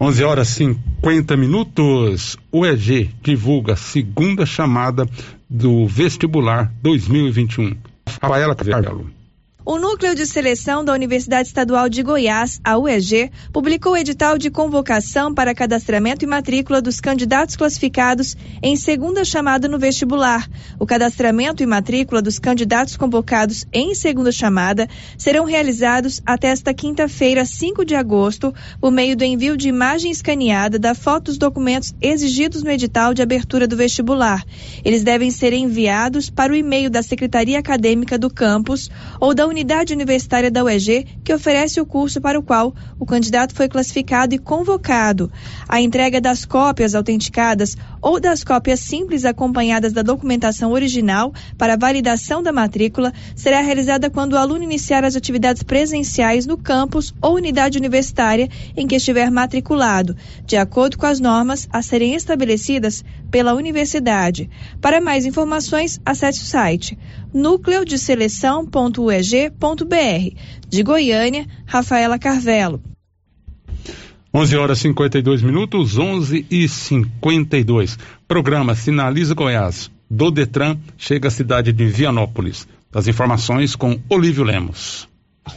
11 horas 50 minutos. O EG divulga a segunda chamada do vestibular 2021. Rafaela Carvalho. O Núcleo de Seleção da Universidade Estadual de Goiás, a UEG, publicou o edital de convocação para cadastramento e matrícula dos candidatos classificados em segunda chamada no vestibular. O cadastramento e matrícula dos candidatos convocados em segunda chamada serão realizados até esta quinta-feira, 5 de agosto, por meio do envio de imagem escaneada da foto dos documentos exigidos no edital de abertura do vestibular. Eles devem ser enviados para o e-mail da Secretaria Acadêmica do campus ou da unidade universitária da UEG que oferece o curso para o qual o candidato foi classificado e convocado. A entrega das cópias autenticadas ou das cópias simples acompanhadas da documentação original para validação da matrícula será realizada quando o aluno iniciar as atividades presenciais no campus ou unidade universitária em que estiver matriculado, de acordo com as normas a serem estabelecidas pela universidade. Para mais informações, acesse o site núcleodeseleção.ueg.br. De Goiânia, Rafaela Carvelo. 11 horas 52 minutos, 11 e 52. Programa Sinaliza Goiás, do Detran, chega à cidade de Vianópolis. As informações com Olívio Lemos.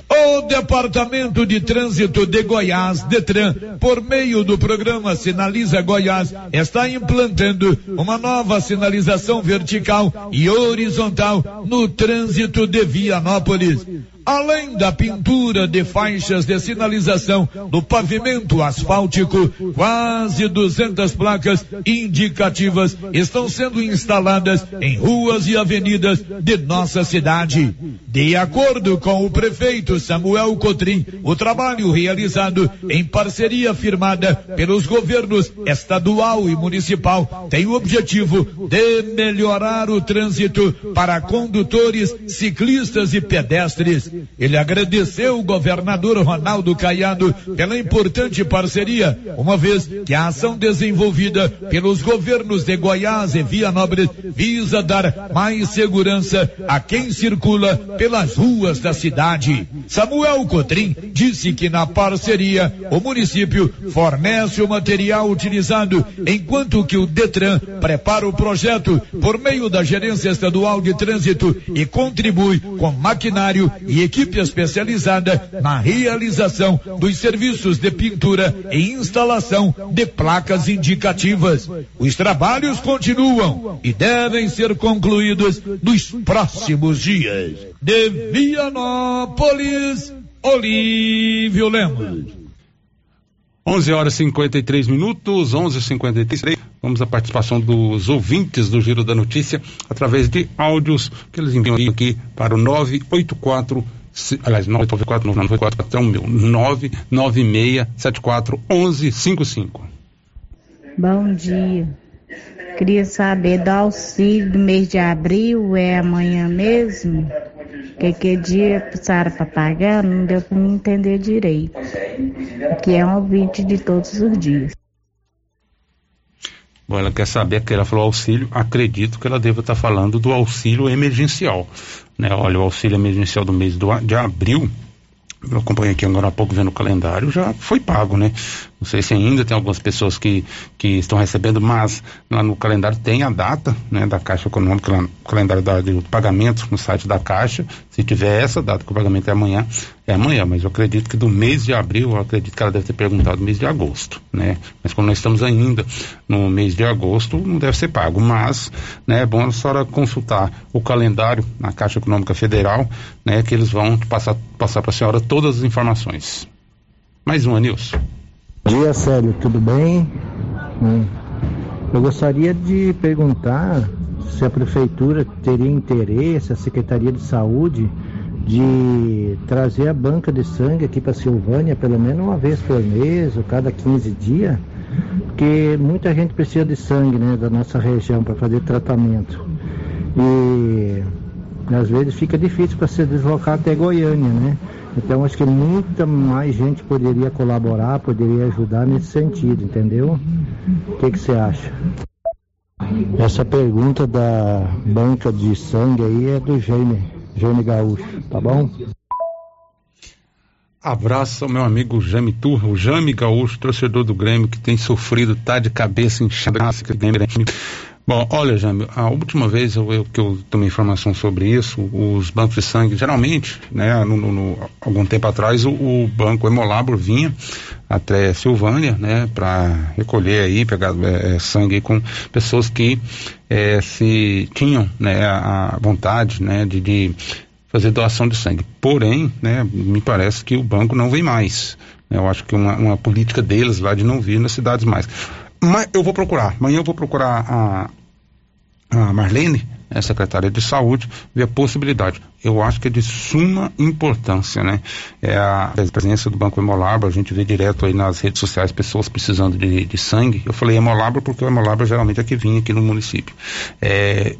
O Departamento de Trânsito de Goiás, Detran, por meio do programa Sinaliza Goiás, está implantando uma nova sinalização vertical e horizontal no trânsito de Vianópolis. Além da pintura de faixas de sinalização no pavimento asfáltico, quase 200 placas indicativas estão sendo instaladas em ruas e avenidas de nossa cidade. De acordo com o prefeito Samuel Cotrim, o trabalho realizado em parceria firmada pelos governos estadual e municipal tem o objetivo de melhorar o trânsito para condutores, ciclistas e pedestres. Ele agradeceu o governador Ronaldo Caiado pela importante parceria, uma vez que a ação desenvolvida pelos governos de Goiás e Vianópolis visa dar mais segurança a quem circula pelas ruas da cidade. Samuel Cotrim disse que na parceria o município fornece o material utilizado, enquanto que o Detran prepara o projeto por meio da Gerência Estadual de Trânsito e contribui com maquinário e equipe especializada na realização dos serviços de pintura e instalação de placas indicativas. Os trabalhos continuam e devem ser concluídos nos próximos dias. De Vianópolis, Olívio Lemos. 11 horas 53 minutos, 11:53. Vamos à participação dos ouvintes do Giro da Notícia através de áudios que eles enviam aqui para o 984 aliás, 994, 994, até o meu, 99674 1155. Bom dia. Queria saber do auxílio do mês de abril, é amanhã mesmo? Que que dia precisaram para pagar? Não deu para me entender direito. Que é um ouvinte de todos os dias. Bom, ela quer saber que ela falou auxílio, acredito que ela deva estar falando do auxílio emergencial. Né? Olha, o auxílio emergencial do mês do, de abril, eu acompanhei aqui agora há pouco vendo o calendário, já foi pago, né? Não sei se ainda tem algumas pessoas que, que estão recebendo, mas lá no calendário tem a data né, da Caixa Econômica, lá no calendário da, do pagamento no site da Caixa. Se tiver essa data que o pagamento é amanhã, é amanhã. Mas eu acredito que do mês de abril, eu acredito que ela deve ter perguntado do mês de agosto, né? Mas como nós estamos ainda no mês de agosto, não deve ser pago. Mas né, é bom a senhora consultar o calendário na Caixa Econômica Federal, né? Que eles vão passar, passar para a senhora todas as informações. Mais um, Anilson. Bom dia, Célio, tudo bem? Hum. Eu gostaria de perguntar se a prefeitura teria interesse, a Secretaria de Saúde, de trazer a banca de sangue aqui para Silvânia, pelo menos uma vez por mês ou cada 15 dias, porque muita gente precisa de sangue né, da nossa região para fazer tratamento. E às vezes fica difícil para se deslocar até Goiânia, né? Então acho que muita mais gente poderia colaborar, poderia ajudar nesse sentido, entendeu? O que, que você acha? Essa pergunta da banca de sangue aí é do Jaime, Jaime Gaúcho, tá bom? Abraço ao meu amigo Jaime Turra, o Jaime Gaúcho, torcedor do Grêmio, que tem sofrido, tá de cabeça inchada. Bom, olha, Jânio, a última vez eu, eu, que eu tomei informação sobre isso, os bancos de sangue, geralmente, né, no, no, algum tempo atrás, o, o, banco Hemolabro vinha até Silvânia, né, para recolher aí, pegar é, sangue com pessoas que é, se tinham, né, a vontade, né, de, de fazer doação de sangue. Porém, né, me parece que o banco não vem mais. Eu acho que uma, uma política deles lá de não vir nas cidades mais. Mas eu vou procurar. Amanhã eu vou procurar a, a Marlene, a secretária de saúde, ver a possibilidade. Eu acho que é de suma importância, né? É a presença do Banco Hemolabra, a gente vê direto aí nas redes sociais pessoas precisando de, de sangue. Eu falei Hemolabra porque o Hemolabra geralmente é que vinha aqui no município. É,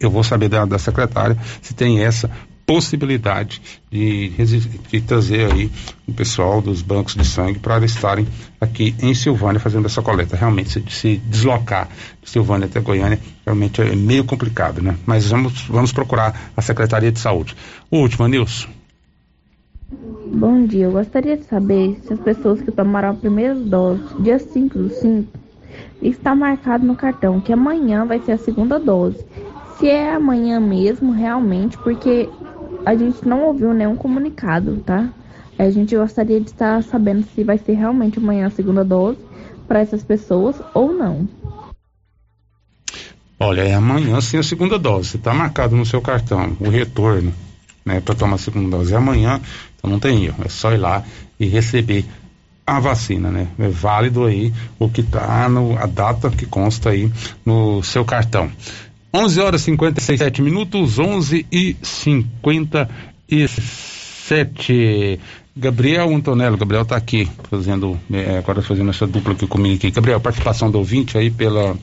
eu vou saber da, da secretária se tem essa possibilidade de, de, trazer aí o pessoal dos bancos de sangue para estarem aqui em Silvânia fazendo essa coleta. Realmente, se, se, deslocar de Silvânia até Goiânia, realmente é meio complicado, né? Mas vamos, vamos procurar a Secretaria de Saúde. O último, Nilson. Bom dia, eu gostaria de saber se as pessoas que tomaram a primeira dose, dia 5 do 5, está marcado no cartão que amanhã vai ser a segunda dose. Se é amanhã mesmo, realmente, porque a gente não ouviu nenhum comunicado, tá? A gente gostaria de estar sabendo se vai ser realmente amanhã a segunda dose para essas pessoas ou não. Olha, é amanhã sim a segunda dose. Está marcado no seu cartão o retorno, né, para tomar a segunda dose. É amanhã, então não tem erro. É só ir lá e receber a vacina, né? É válido aí o que está no a data que consta aí no seu cartão. 11 horas e 57 minutos, 11 e 57. Gabriel Antonello, Gabriel está aqui fazendo, é, agora fazendo essa dupla aqui comigo aqui. Gabriel, participação do ouvinte aí pela,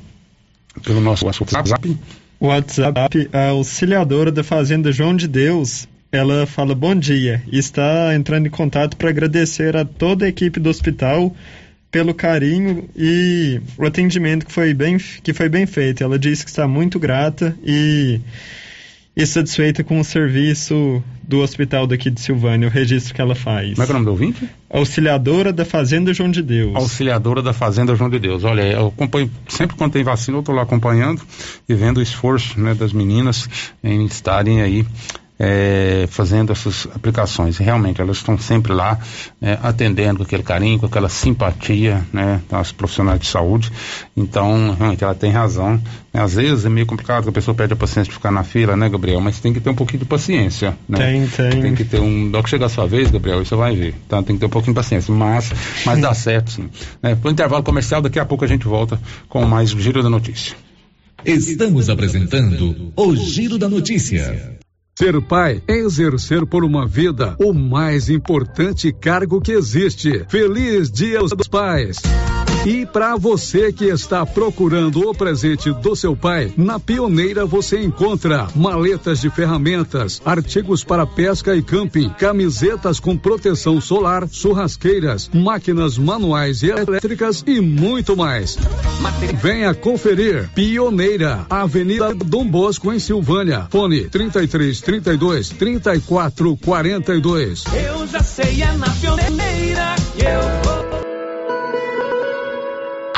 pelo nosso WhatsApp. WhatsApp, a auxiliadora da Fazenda João de Deus, ela fala bom dia e está entrando em contato para agradecer a toda a equipe do hospital pelo carinho e o atendimento que foi bem, que foi bem feito. Ela disse que está muito grata e, e satisfeita com o serviço do hospital daqui de Silvânia, o registro que ela faz. Como é, é o nome do ouvinte? Auxiliadora da Fazenda João de Deus. Auxiliadora da Fazenda João de Deus. Olha, eu acompanho, sempre quando tem vacina, eu estou lá acompanhando e vendo o esforço né, das meninas em estarem aí é, fazendo essas aplicações. Realmente, elas estão sempre lá é, atendendo com aquele carinho, com aquela simpatia, né, das profissionais de saúde. Então, realmente, ela tem razão. Né? Às vezes é meio complicado que a pessoa perde a paciência de ficar na fila, né, Gabriel? Mas tem que ter um pouquinho de paciência, né? Tem, tem. Tem que ter um. Logo que chegar a sua vez, Gabriel, você vai ver. Então tem que ter um pouquinho de paciência. Mas, mas dá certo, sim. Né? Pro intervalo comercial, daqui a pouco a gente volta com mais Giro da Notícia. Estamos apresentando o Giro da Notícia. Ser pai é exercer por uma vida o mais importante cargo que existe. Feliz Dia dos Pais! E para você que está procurando o presente do seu pai, na Pioneira você encontra maletas de ferramentas, artigos para pesca e camping, camisetas com proteção solar, churrasqueiras, máquinas manuais e elétricas e muito mais. Venha conferir Pioneira, Avenida Dom Bosco em Silvânia. Fone 33 32 34 42. Eu já sei, é na Pioneira eu vou.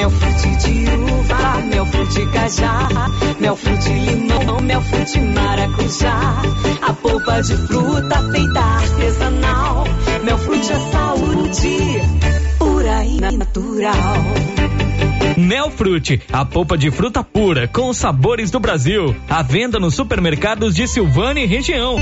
Mel frute de uva, mel frute cajá, mel frute limão, mel frute maracujá. A polpa de fruta feita artesanal, mel frute é saúde, pura e natural. Nelfrute, a polpa de fruta pura com os sabores do Brasil. À venda nos supermercados de Silvânia e região.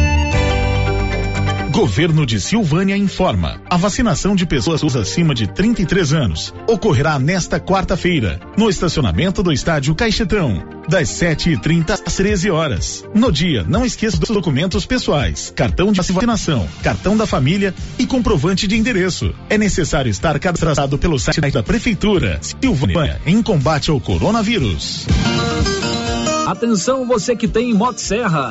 Governo de Silvânia informa: a vacinação de pessoas acima de 33 anos ocorrerá nesta quarta-feira, no estacionamento do estádio Caixetão, das 7h30 às 13 horas. No dia, não esqueça dos documentos pessoais, cartão de vacinação, cartão da família e comprovante de endereço. É necessário estar cadastrado pelo site da Prefeitura. Silvânia, em combate ao coronavírus. Atenção, você que tem Motosserra.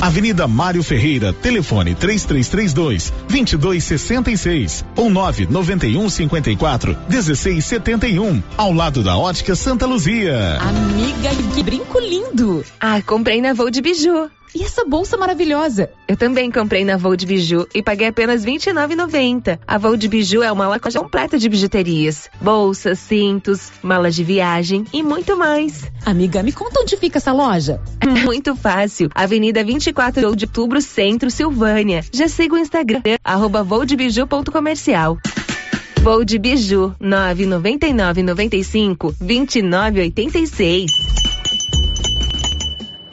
Avenida Mário Ferreira, telefone 3332 2266 ou 991 54 1671, ao lado da Ótica Santa Luzia. Amiga, que brinco lindo! Ah, comprei na Voo de Biju. E essa bolsa maravilhosa? Eu também comprei na Voo de Biju e paguei apenas R$ 29,90. A Voo de Biju é uma loja completa de bijuterias, bolsas, cintos, malas de viagem e muito mais. Amiga, me conta onde fica essa loja? Muito fácil. Avenida 24 de Outubro, Centro, Silvânia. Já siga o Instagram, arroba. Voo de Biju, 999 95 2986.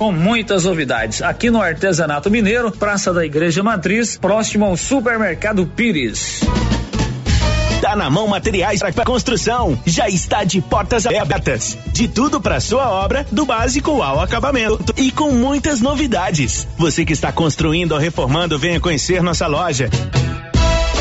com muitas novidades. Aqui no Artesanato Mineiro, Praça da Igreja Matriz, próximo ao Supermercado Pires. Tá na mão materiais para construção. Já está de portas abertas. De tudo para sua obra, do básico ao acabamento. E com muitas novidades. Você que está construindo ou reformando, venha conhecer nossa loja.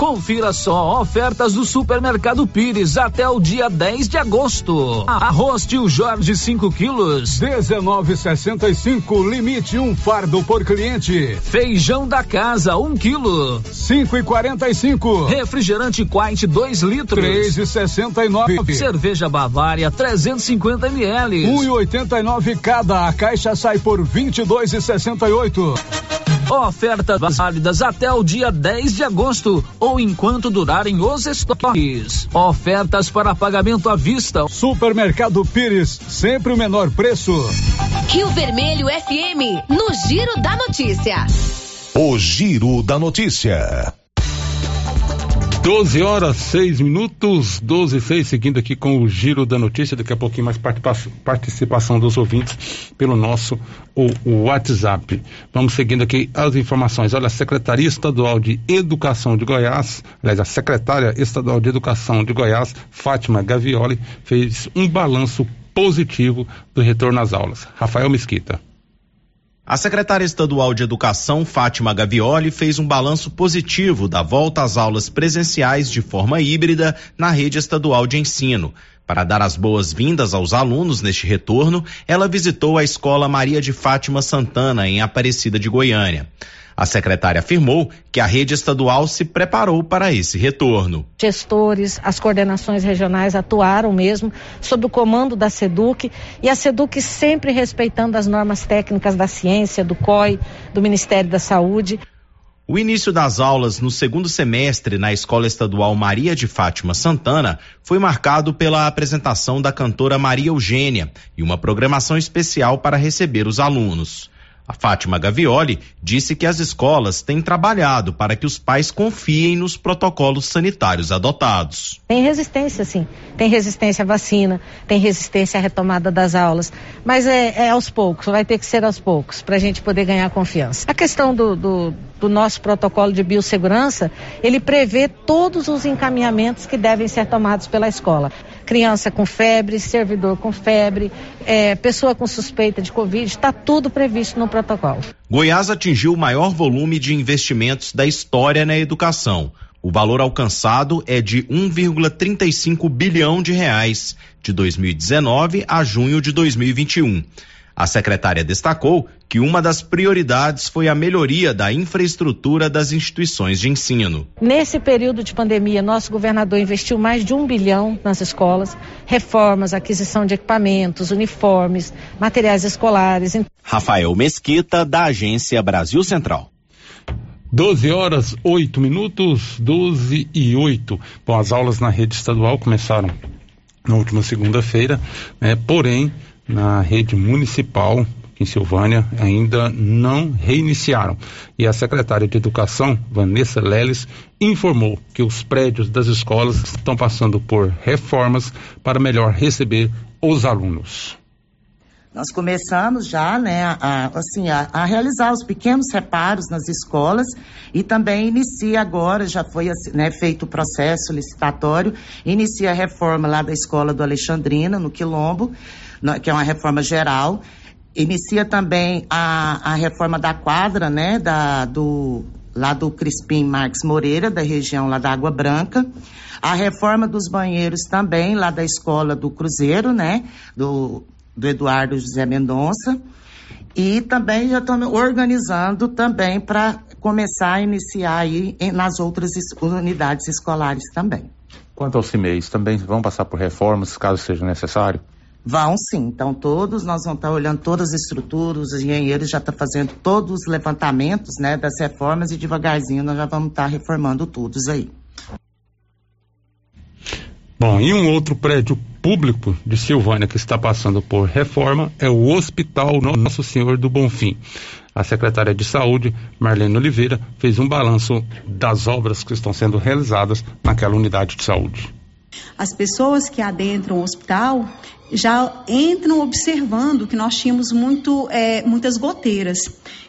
Confira só ofertas do Supermercado Pires até o dia 10 de agosto. Arroz Tio Jorge 5 quilos, 19,65 limite um fardo por cliente. Feijão da casa 1 um quilo, 5,45. Refrigerante Quite 2 litros, 3,69. Cerveja Bavária 350 ml, 1,89 cada. A caixa sai por 22,68. Ofertas válidas até o dia 10 de agosto ou enquanto durarem os estoques. Ofertas para pagamento à vista. Supermercado Pires, sempre o menor preço. Rio Vermelho FM, no Giro da Notícia. O Giro da Notícia. 12 horas, 6 minutos, 12 e 6, seguindo aqui com o giro da notícia. Daqui a pouquinho mais participação dos ouvintes pelo nosso o, WhatsApp. Vamos seguindo aqui as informações. Olha, a Secretaria Estadual de Educação de Goiás, aliás, a secretária estadual de Educação de Goiás, Fátima Gavioli, fez um balanço positivo do retorno às aulas. Rafael Mesquita. A secretária estadual de Educação, Fátima Gavioli, fez um balanço positivo da volta às aulas presenciais de forma híbrida na rede estadual de ensino. Para dar as boas-vindas aos alunos neste retorno, ela visitou a escola Maria de Fátima Santana, em Aparecida de Goiânia. A secretária afirmou que a rede estadual se preparou para esse retorno. Gestores, as coordenações regionais atuaram mesmo sob o comando da SEDUC e a SEDUC sempre respeitando as normas técnicas da ciência, do COI, do Ministério da Saúde. O início das aulas no segundo semestre na Escola Estadual Maria de Fátima Santana foi marcado pela apresentação da cantora Maria Eugênia e uma programação especial para receber os alunos. A Fátima Gavioli disse que as escolas têm trabalhado para que os pais confiem nos protocolos sanitários adotados. Tem resistência, sim. Tem resistência à vacina, tem resistência à retomada das aulas. Mas é, é aos poucos, vai ter que ser aos poucos, para a gente poder ganhar confiança. A questão do, do, do nosso protocolo de biossegurança, ele prevê todos os encaminhamentos que devem ser tomados pela escola criança com febre, servidor com febre, é, pessoa com suspeita de Covid, está tudo previsto no protocolo. Goiás atingiu o maior volume de investimentos da história na educação. O valor alcançado é de 1,35 bilhão de reais, de 2019 a junho de 2021. A secretária destacou que uma das prioridades foi a melhoria da infraestrutura das instituições de ensino. Nesse período de pandemia, nosso governador investiu mais de um bilhão nas escolas, reformas, aquisição de equipamentos, uniformes, materiais escolares. Rafael Mesquita, da Agência Brasil Central. 12 horas 8 minutos, 12 e 8. Bom, as aulas na rede estadual começaram na última segunda-feira, né? porém na rede municipal em Silvânia ainda não reiniciaram. E a secretária de Educação, Vanessa Leles, informou que os prédios das escolas estão passando por reformas para melhor receber os alunos. Nós começamos já, né, a, assim, a, a, realizar os pequenos reparos nas escolas e também inicia agora, já foi né, feito o processo licitatório, inicia a reforma lá da escola do Alexandrina, no Quilombo, que é uma reforma geral. Inicia também a, a reforma da quadra, né, da, do, lá do Crispim Marques Moreira, da região lá da Água Branca. A reforma dos banheiros também, lá da escola do Cruzeiro, né, do, do Eduardo José Mendonça. E também já estamos organizando também para começar a iniciar aí nas outras unidades escolares também. Quanto aos CIMEIs, também vão passar por reformas, caso seja necessário? Vão sim. Então, todos, nós vamos estar olhando todas as estruturas, os engenheiros já estão fazendo todos os levantamentos né, das reformas e devagarzinho nós já vamos estar reformando todos aí. Bom, e um outro prédio público de Silvânia que está passando por reforma é o Hospital Nosso Senhor do Bonfim. A secretária de Saúde, Marlene Oliveira, fez um balanço das obras que estão sendo realizadas naquela unidade de saúde. As pessoas que adentram o hospital já entram observando que nós tínhamos muito, é, muitas goteiras.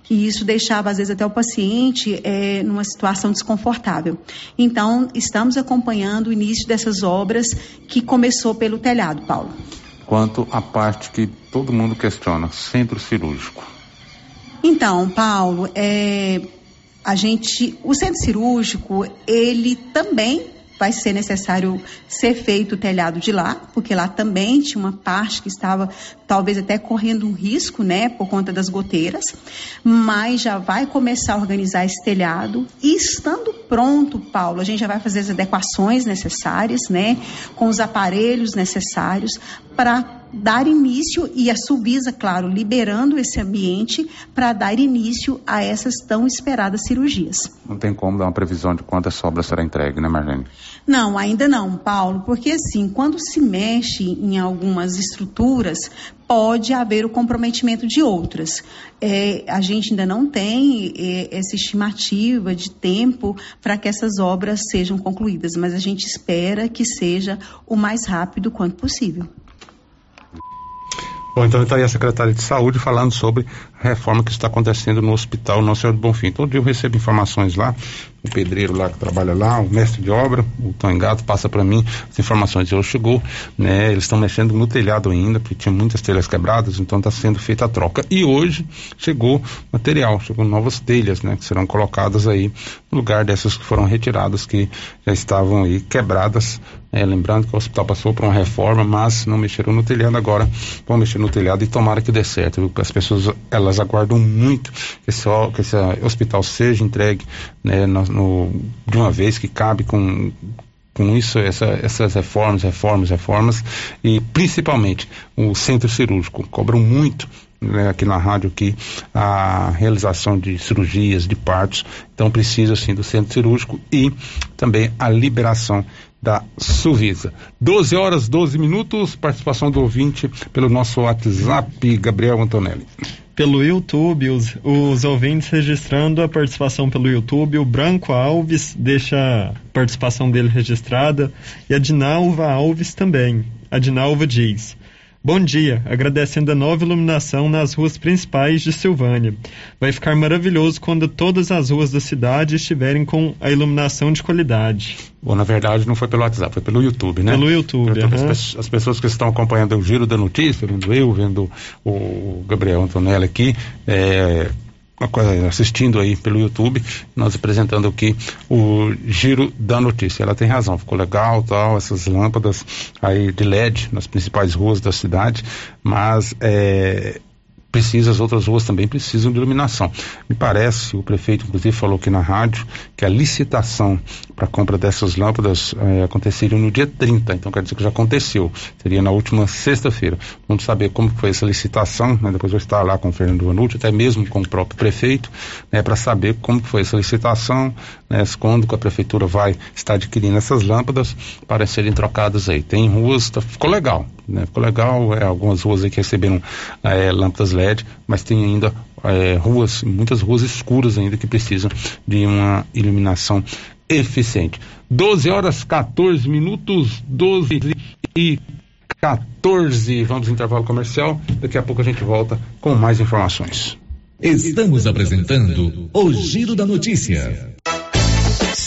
E isso deixava, às vezes, até o paciente é, numa situação desconfortável. Então, estamos acompanhando o início dessas obras que começou pelo telhado, Paulo. Quanto à parte que todo mundo questiona, centro cirúrgico. Então, Paulo, é, a gente, o centro cirúrgico, ele também vai ser necessário ser feito o telhado de lá, porque lá também tinha uma parte que estava talvez até correndo um risco, né, por conta das goteiras, mas já vai começar a organizar esse telhado. E estando pronto, Paulo, a gente já vai fazer as adequações necessárias, né, com os aparelhos necessários para dar início e a Subisa, claro, liberando esse ambiente para dar início a essas tão esperadas cirurgias. Não tem como dar uma previsão de quantas obras será entregue, né, Marlene? Não, ainda não, Paulo, porque assim, quando se mexe em algumas estruturas, pode haver o comprometimento de outras. É, a gente ainda não tem é, essa estimativa de tempo para que essas obras sejam concluídas, mas a gente espera que seja o mais rápido quanto possível. Bom, então está aí a secretária de Saúde falando sobre a reforma que está acontecendo no Hospital Nosso Senhor do Bonfim. Todo dia eu recebo informações lá, o pedreiro lá que trabalha lá, o mestre de obra, o Tony Gato, passa para mim as informações. Hoje chegou, né? Eles estão mexendo no telhado ainda, porque tinha muitas telhas quebradas, então está sendo feita a troca. E hoje chegou material, chegou novas telhas, né? Que serão colocadas aí no lugar dessas que foram retiradas, que já estavam aí quebradas. É, lembrando que o hospital passou por uma reforma, mas não mexeram no telhado agora, vão mexer no telhado e tomara que dê certo, viu? As pessoas, elas aguardam muito que esse, que esse hospital seja entregue, né? No, no, de uma vez que cabe com com isso, essa, essas reformas, reformas, reformas, e principalmente o centro cirúrgico. Cobram muito né, aqui na rádio aqui a realização de cirurgias, de partos. Então precisa sim do centro cirúrgico e também a liberação da Suvisa. 12 horas, 12 minutos, participação do ouvinte pelo nosso WhatsApp, Gabriel Antonelli. Pelo YouTube, os, os ouvintes registrando a participação pelo YouTube, o Branco Alves deixa a participação dele registrada e a Dinalva Alves também. A Dinalva diz: Bom dia, agradecendo a nova iluminação nas ruas principais de Silvânia. Vai ficar maravilhoso quando todas as ruas da cidade estiverem com a iluminação de qualidade. Bom, na verdade não foi pelo WhatsApp, foi pelo YouTube, né? Pelo YouTube, aham. as, as pessoas que estão acompanhando o giro da notícia, vendo eu, vendo o Gabriel Antonelli aqui, é, assistindo aí pelo YouTube, nós apresentando aqui o giro da notícia. Ela tem razão, ficou legal, tal, essas lâmpadas aí de LED nas principais ruas da cidade, mas é, precisa, as outras ruas também precisam de iluminação. Me parece, o prefeito inclusive falou aqui na rádio, que a licitação para a compra dessas lâmpadas eh, aconteceria no dia 30, então quer dizer que já aconteceu, seria na última sexta-feira. Vamos saber como foi essa licitação, né? depois eu estar lá com o Fernando Vanucci, até mesmo com o próprio prefeito, né? para saber como foi essa licitação, né? quando que a prefeitura vai estar adquirindo essas lâmpadas para serem trocadas aí. Tem ruas, tá- ficou legal, né? Ficou legal, é, algumas ruas aí que receberam é, lâmpadas LED, mas tem ainda é, ruas, muitas ruas escuras ainda que precisam de uma iluminação eficiente. 12 horas 14 minutos, 12 e 14. Vamos ao intervalo comercial. Daqui a pouco a gente volta com mais informações. Estamos apresentando o Giro da Notícia.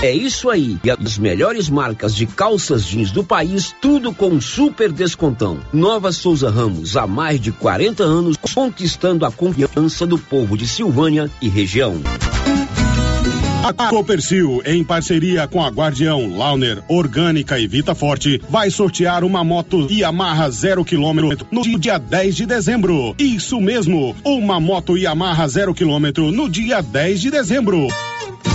É isso aí. E as melhores marcas de calças jeans do país, tudo com super descontão. Nova Souza Ramos, há mais de 40 anos, conquistando a confiança do povo de Silvânia e região. A Copercil, em parceria com a Guardião, Launer, Orgânica e Vita Forte, vai sortear uma moto Yamaha zero quilômetro no dia 10 de dezembro. Isso mesmo, uma moto Yamaha zero quilômetro no dia 10 de dezembro.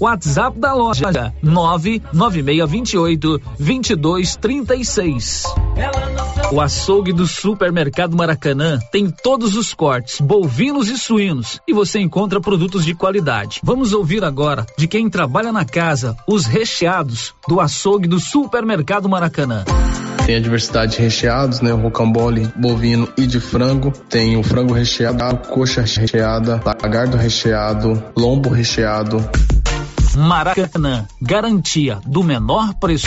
WhatsApp da loja 99628 2236. O açougue do Supermercado Maracanã tem todos os cortes, bovinos e suínos, e você encontra produtos de qualidade. Vamos ouvir agora de quem trabalha na casa os recheados do açougue do Supermercado Maracanã. Tem a diversidade de recheados, né? O rocambole bovino e de frango. Tem o frango recheado, coxa recheada, lagardo recheado, lombo recheado. Maracanã, garantia do menor preço.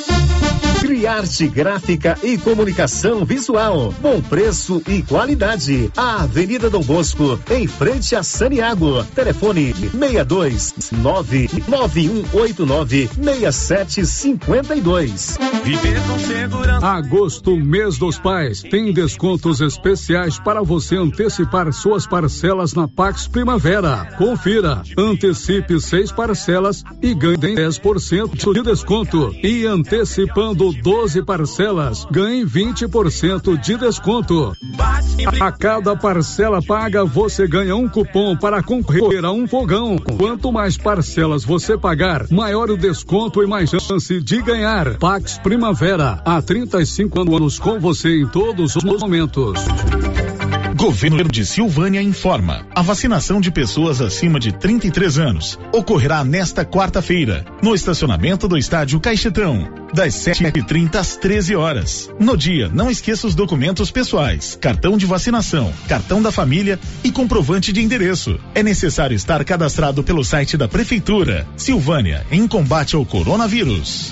Criarte Gráfica e Comunicação Visual. Bom preço e qualidade. A Avenida Dom Bosco, em frente a Saniago. Telefone 62 99189 6752. Viver com segurança. Agosto, mês dos pais, tem descontos especiais para você antecipar suas parcelas na Pax Primavera. Confira. Antecipe seis parcelas e ganhe 10% de desconto. E antecipando 12 parcelas, ganhe 20% de desconto. A cada parcela paga, você ganha um cupom para concorrer a um fogão. Quanto mais parcelas você pagar, maior o desconto e mais chance de ganhar. Pax Primavera, há 35 anos com você em todos os momentos. Governo de Silvânia informa. A vacinação de pessoas acima de 33 anos ocorrerá nesta quarta-feira, no estacionamento do estádio Caixetão, das 7h30 às 13 horas. No dia, não esqueça os documentos pessoais, cartão de vacinação, cartão da família e comprovante de endereço. É necessário estar cadastrado pelo site da Prefeitura. Silvânia, em combate ao coronavírus.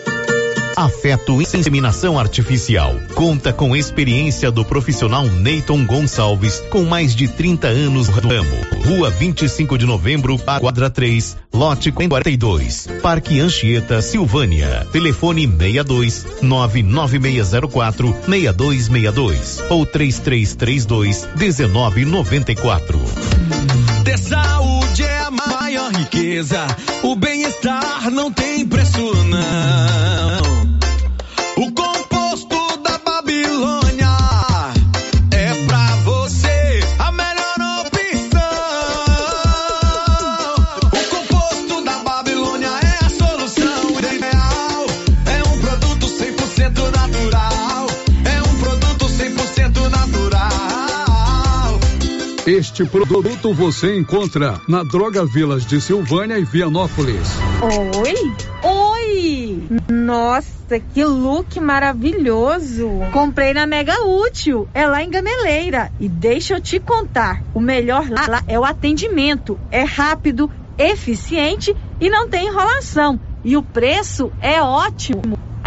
Afeto Inseminação Artificial. Conta com experiência do profissional Neyton Gonçalves, com mais de 30 anos no ramo. Rua 25 de Novembro, quadra 3, lote 42. Parque Anchieta, Silvânia. Telefone 62 99604 6262 ou 3332 1994. Ter saúde é a maior riqueza. O bem-estar não tem preço, não. Este produto você encontra na Droga Vilas de Silvânia e Vianópolis. Oi? Oi! Nossa, que look maravilhoso! Comprei na Mega Útil, é lá em Gameleira. E deixa eu te contar: o melhor lá é o atendimento. É rápido, eficiente e não tem enrolação. E o preço é ótimo.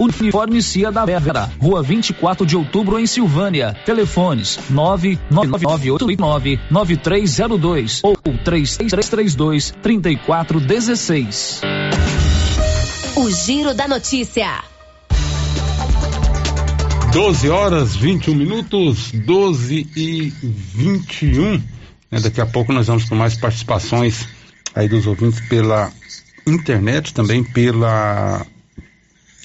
Uniforme Cia da Vera, Rua 24 de Outubro, em Silvânia. Telefones 999899302 ou 3332 3416. O Giro da Notícia. 12 horas 21 minutos, 12 e 21. Né, daqui a pouco nós vamos com mais participações aí dos ouvintes pela internet, também pela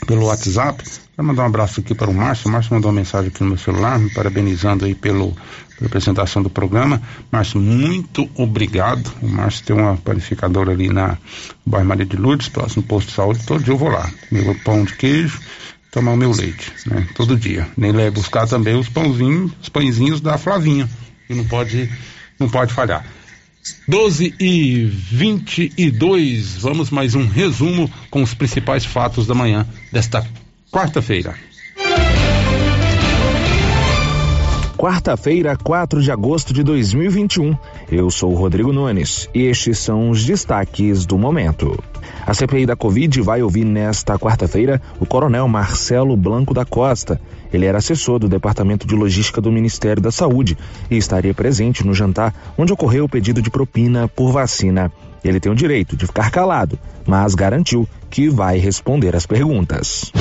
pelo WhatsApp. Quero mandar um abraço aqui para o Márcio. O Márcio mandou uma mensagem aqui no meu celular, me parabenizando aí pelo, pela apresentação do programa. Márcio, muito obrigado. O Márcio tem uma panificadora ali na bairro Maria de Lourdes, próximo posto de saúde. Todo dia eu vou lá. Meu pão de queijo, tomar o meu leite, né? Todo dia. Nem levo buscar também os pãozinhos, os pãezinhos da Flavinha. Que não pode, não pode falhar. 12 e 22, vamos mais um resumo com os principais fatos da manhã desta quarta-feira. Quarta-feira, 4 de agosto de 2021. Eu sou Rodrigo Nunes e estes são os destaques do momento. A CPI da Covid vai ouvir nesta quarta-feira o coronel Marcelo Blanco da Costa. Ele era assessor do Departamento de Logística do Ministério da Saúde e estaria presente no jantar onde ocorreu o pedido de propina por vacina. Ele tem o direito de ficar calado, mas garantiu que vai responder às perguntas.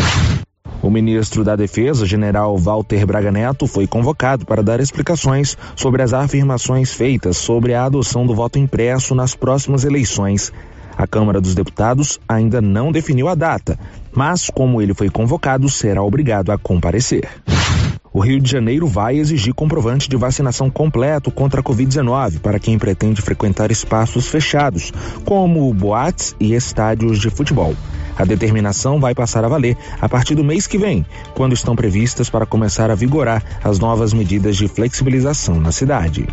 O ministro da Defesa, general Walter Braga Neto, foi convocado para dar explicações sobre as afirmações feitas sobre a adoção do voto impresso nas próximas eleições. A Câmara dos Deputados ainda não definiu a data, mas, como ele foi convocado, será obrigado a comparecer. O Rio de Janeiro vai exigir comprovante de vacinação completo contra a Covid-19 para quem pretende frequentar espaços fechados, como boates e estádios de futebol. A determinação vai passar a valer a partir do mês que vem, quando estão previstas para começar a vigorar as novas medidas de flexibilização na cidade.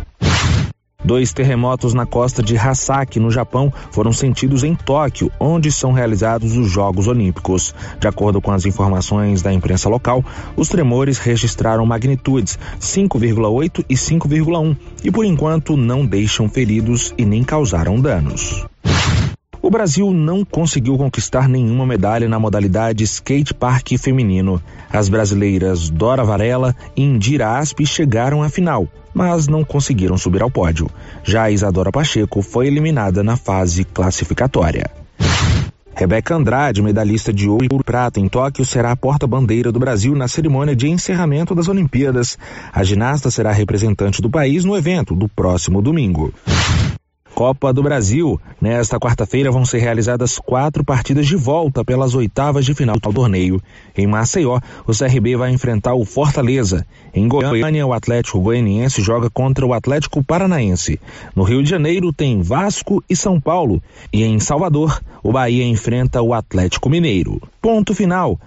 Dois terremotos na costa de Hasaki, no Japão, foram sentidos em Tóquio, onde são realizados os Jogos Olímpicos. De acordo com as informações da imprensa local, os tremores registraram magnitudes 5,8 e 5,1 e, por enquanto, não deixam feridos e nem causaram danos. O Brasil não conseguiu conquistar nenhuma medalha na modalidade skate park feminino. As brasileiras Dora Varela e Indira Aspe chegaram à final, mas não conseguiram subir ao pódio. Já a Isadora Pacheco foi eliminada na fase classificatória. Rebeca Andrade, medalhista de ouro e prata em Tóquio, será a porta-bandeira do Brasil na cerimônia de encerramento das Olimpíadas. A ginasta será representante do país no evento do próximo domingo. Copa do Brasil. Nesta quarta-feira vão ser realizadas quatro partidas de volta pelas oitavas de final do torneio. Em Maceió, o CRB vai enfrentar o Fortaleza. Em Goiânia, o Atlético Goianiense joga contra o Atlético Paranaense. No Rio de Janeiro tem Vasco e São Paulo. E em Salvador, o Bahia enfrenta o Atlético Mineiro. Ponto final.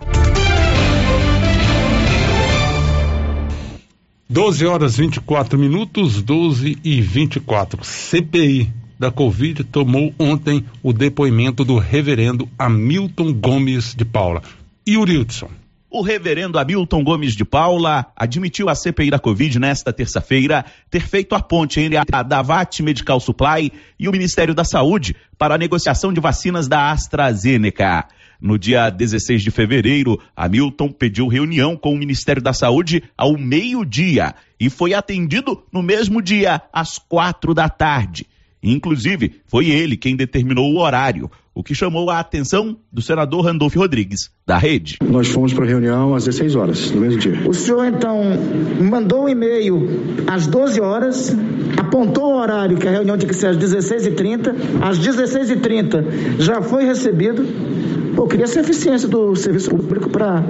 12 horas 24 minutos, 12 e 24. CPI da Covid tomou ontem o depoimento do reverendo Hamilton Gomes de Paula. E o Wilson? O reverendo Hamilton Gomes de Paula admitiu à CPI da Covid nesta terça-feira ter feito a ponte entre a Davat Medical Supply e o Ministério da Saúde para a negociação de vacinas da AstraZeneca. No dia 16 de fevereiro, Hamilton pediu reunião com o Ministério da Saúde ao meio-dia e foi atendido no mesmo dia, às quatro da tarde. Inclusive, foi ele quem determinou o horário, o que chamou a atenção do senador Randolfo Rodrigues, da rede. Nós fomos para a reunião às 16 horas, no mesmo dia. O senhor, então, mandou um e-mail às 12 horas, apontou o horário que a reunião tinha que ser às 16h30, às 16h30 já foi recebido. Pô, queria essa eficiência do serviço público para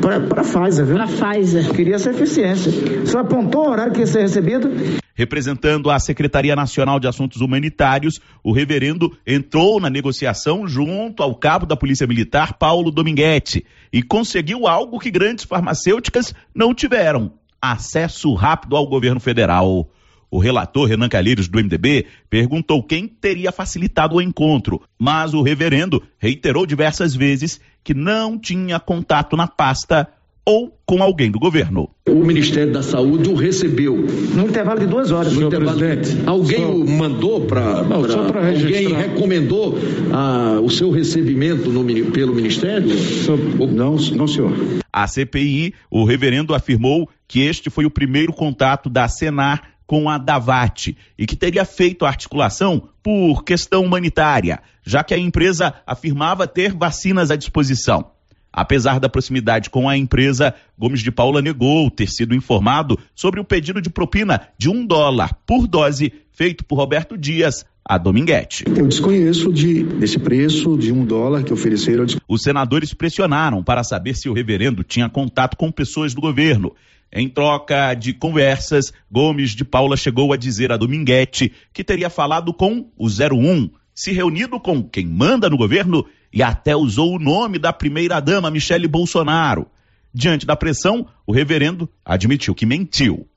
para a Pfizer, viu? Para Pfizer. Queria essa eficiência. O senhor apontou o horário que ia ser recebido? Representando a Secretaria Nacional de Assuntos Humanitários, o reverendo entrou na negociação junto ao cabo da Polícia Militar, Paulo Dominguete, e conseguiu algo que grandes farmacêuticas não tiveram: acesso rápido ao governo federal. O relator Renan Calheiros, do MDB, perguntou quem teria facilitado o encontro, mas o reverendo reiterou diversas vezes que não tinha contato na pasta ou com alguém do governo. O Ministério da Saúde o recebeu. No intervalo de duas horas. No intervalo, presidente, alguém só... o mandou para. Alguém recomendou ah, o seu recebimento no, pelo Ministério? Só... Não, não, senhor. A CPI, o reverendo afirmou que este foi o primeiro contato da Senar com a Davat e que teria feito a articulação por questão humanitária, já que a empresa afirmava ter vacinas à disposição. Apesar da proximidade com a empresa, Gomes de Paula negou ter sido informado sobre o pedido de propina de um dólar por dose feito por Roberto Dias a Dominguete. Eu desconheço de, desse preço de um dólar que ofereceram. Os senadores pressionaram para saber se o reverendo tinha contato com pessoas do governo. Em troca de conversas, Gomes de Paula chegou a dizer a Dominguete que teria falado com o 01, se reunido com quem manda no governo e até usou o nome da primeira-dama, Michele Bolsonaro. Diante da pressão, o reverendo admitiu que mentiu.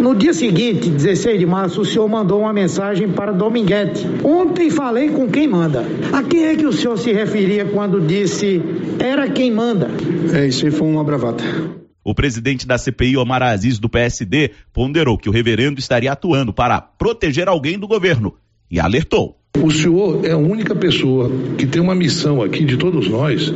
No dia seguinte, 16 de março, o senhor mandou uma mensagem para Dominguete. Ontem falei com quem manda. A quem é que o senhor se referia quando disse era quem manda? É, isso aí foi uma bravata. O presidente da CPI, Omar Aziz, do PSD, ponderou que o reverendo estaria atuando para proteger alguém do governo e alertou. O senhor é a única pessoa que tem uma missão aqui de todos nós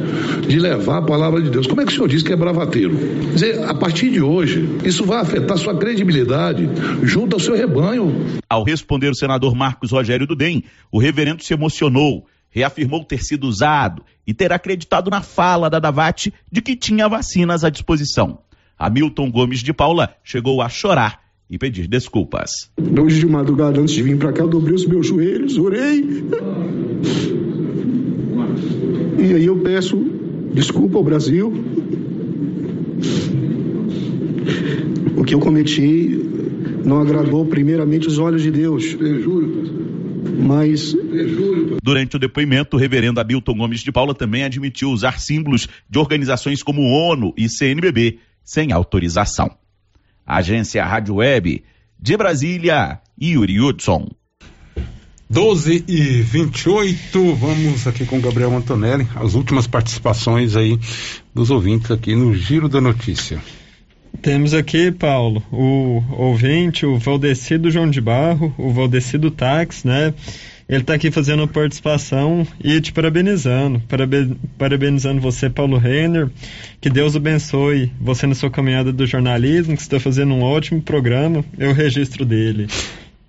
de levar a palavra de Deus. Como é que o senhor diz que é bravateiro? Quer dizer, a partir de hoje, isso vai afetar sua credibilidade junto ao seu rebanho. Ao responder o senador Marcos Rogério Dudem, o reverendo se emocionou, reafirmou ter sido usado e ter acreditado na fala da Davate de que tinha vacinas à disposição. Hamilton Gomes de Paula chegou a chorar e pedir desculpas. Hoje de madrugada, antes de vir para cá, eu dobrei os meus joelhos, orei. E aí eu peço desculpa ao Brasil. O que eu cometi não agradou primeiramente os olhos de Deus. Mas. Durante o depoimento, o reverendo Hamilton Gomes de Paula também admitiu usar símbolos de organizações como ONU e CNBB sem autorização. Agência Rádio Web de Brasília, Yuri Hudson. 12 e 28, vamos aqui com o Gabriel Antonelli, as últimas participações aí dos ouvintes aqui no Giro da Notícia. Temos aqui, Paulo, o ouvinte, o Valdecido João de Barro, o Valdecido Táxi, né? Ele está aqui fazendo a participação e te parabenizando. Paraben parabenizando você, Paulo Renner. Que Deus abençoe você na sua caminhada do jornalismo, que está fazendo um ótimo programa. Eu registro dele.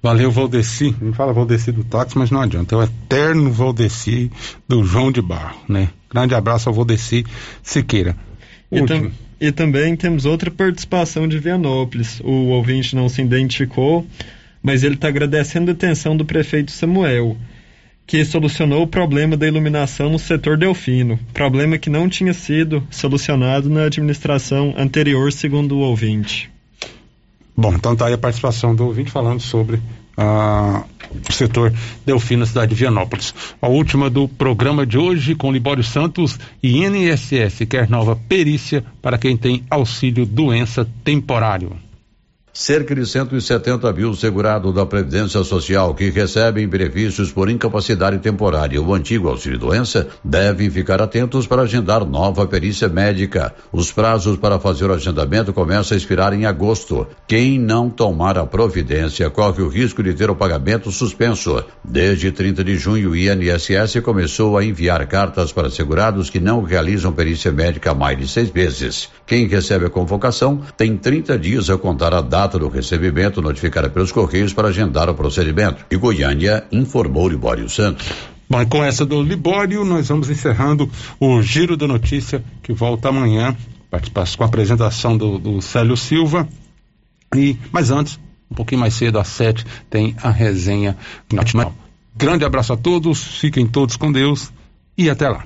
Valeu, Valdeci. Me fala Valdeci do táxi, mas não adianta. É o eterno Valdeci do João de Barro, né? Grande abraço ao Valdeci Siqueira. E, tam e também temos outra participação de Vianópolis. O ouvinte não se identificou, mas ele está agradecendo a atenção do prefeito Samuel, que solucionou o problema da iluminação no setor Delfino, problema que não tinha sido solucionado na administração anterior, segundo o ouvinte. Bom, então tá aí a participação do ouvinte falando sobre o setor Delfino cidade de Vianópolis. A última do programa de hoje com Libório Santos e INSS quer nova perícia para quem tem auxílio doença temporário. Cerca de 170 mil segurados da Previdência Social que recebem benefícios por incapacidade temporária o antigo auxílio-doença devem ficar atentos para agendar nova perícia médica. Os prazos para fazer o agendamento começam a expirar em agosto. Quem não tomar a providência corre o risco de ter o pagamento suspenso. Desde 30 de junho, o INSS começou a enviar cartas para segurados que não realizam perícia médica há mais de seis meses. Quem recebe a convocação tem 30 dias a contar a data data do recebimento notificada pelos Correios para agendar o procedimento. E Goiânia informou Libório Santos. Bom, com essa do Libório, nós vamos encerrando o Giro da Notícia, que volta amanhã, com a apresentação do, do Célio Silva. E, mas antes, um pouquinho mais cedo, às sete, tem a resenha nacional. Grande abraço a todos, fiquem todos com Deus e até lá.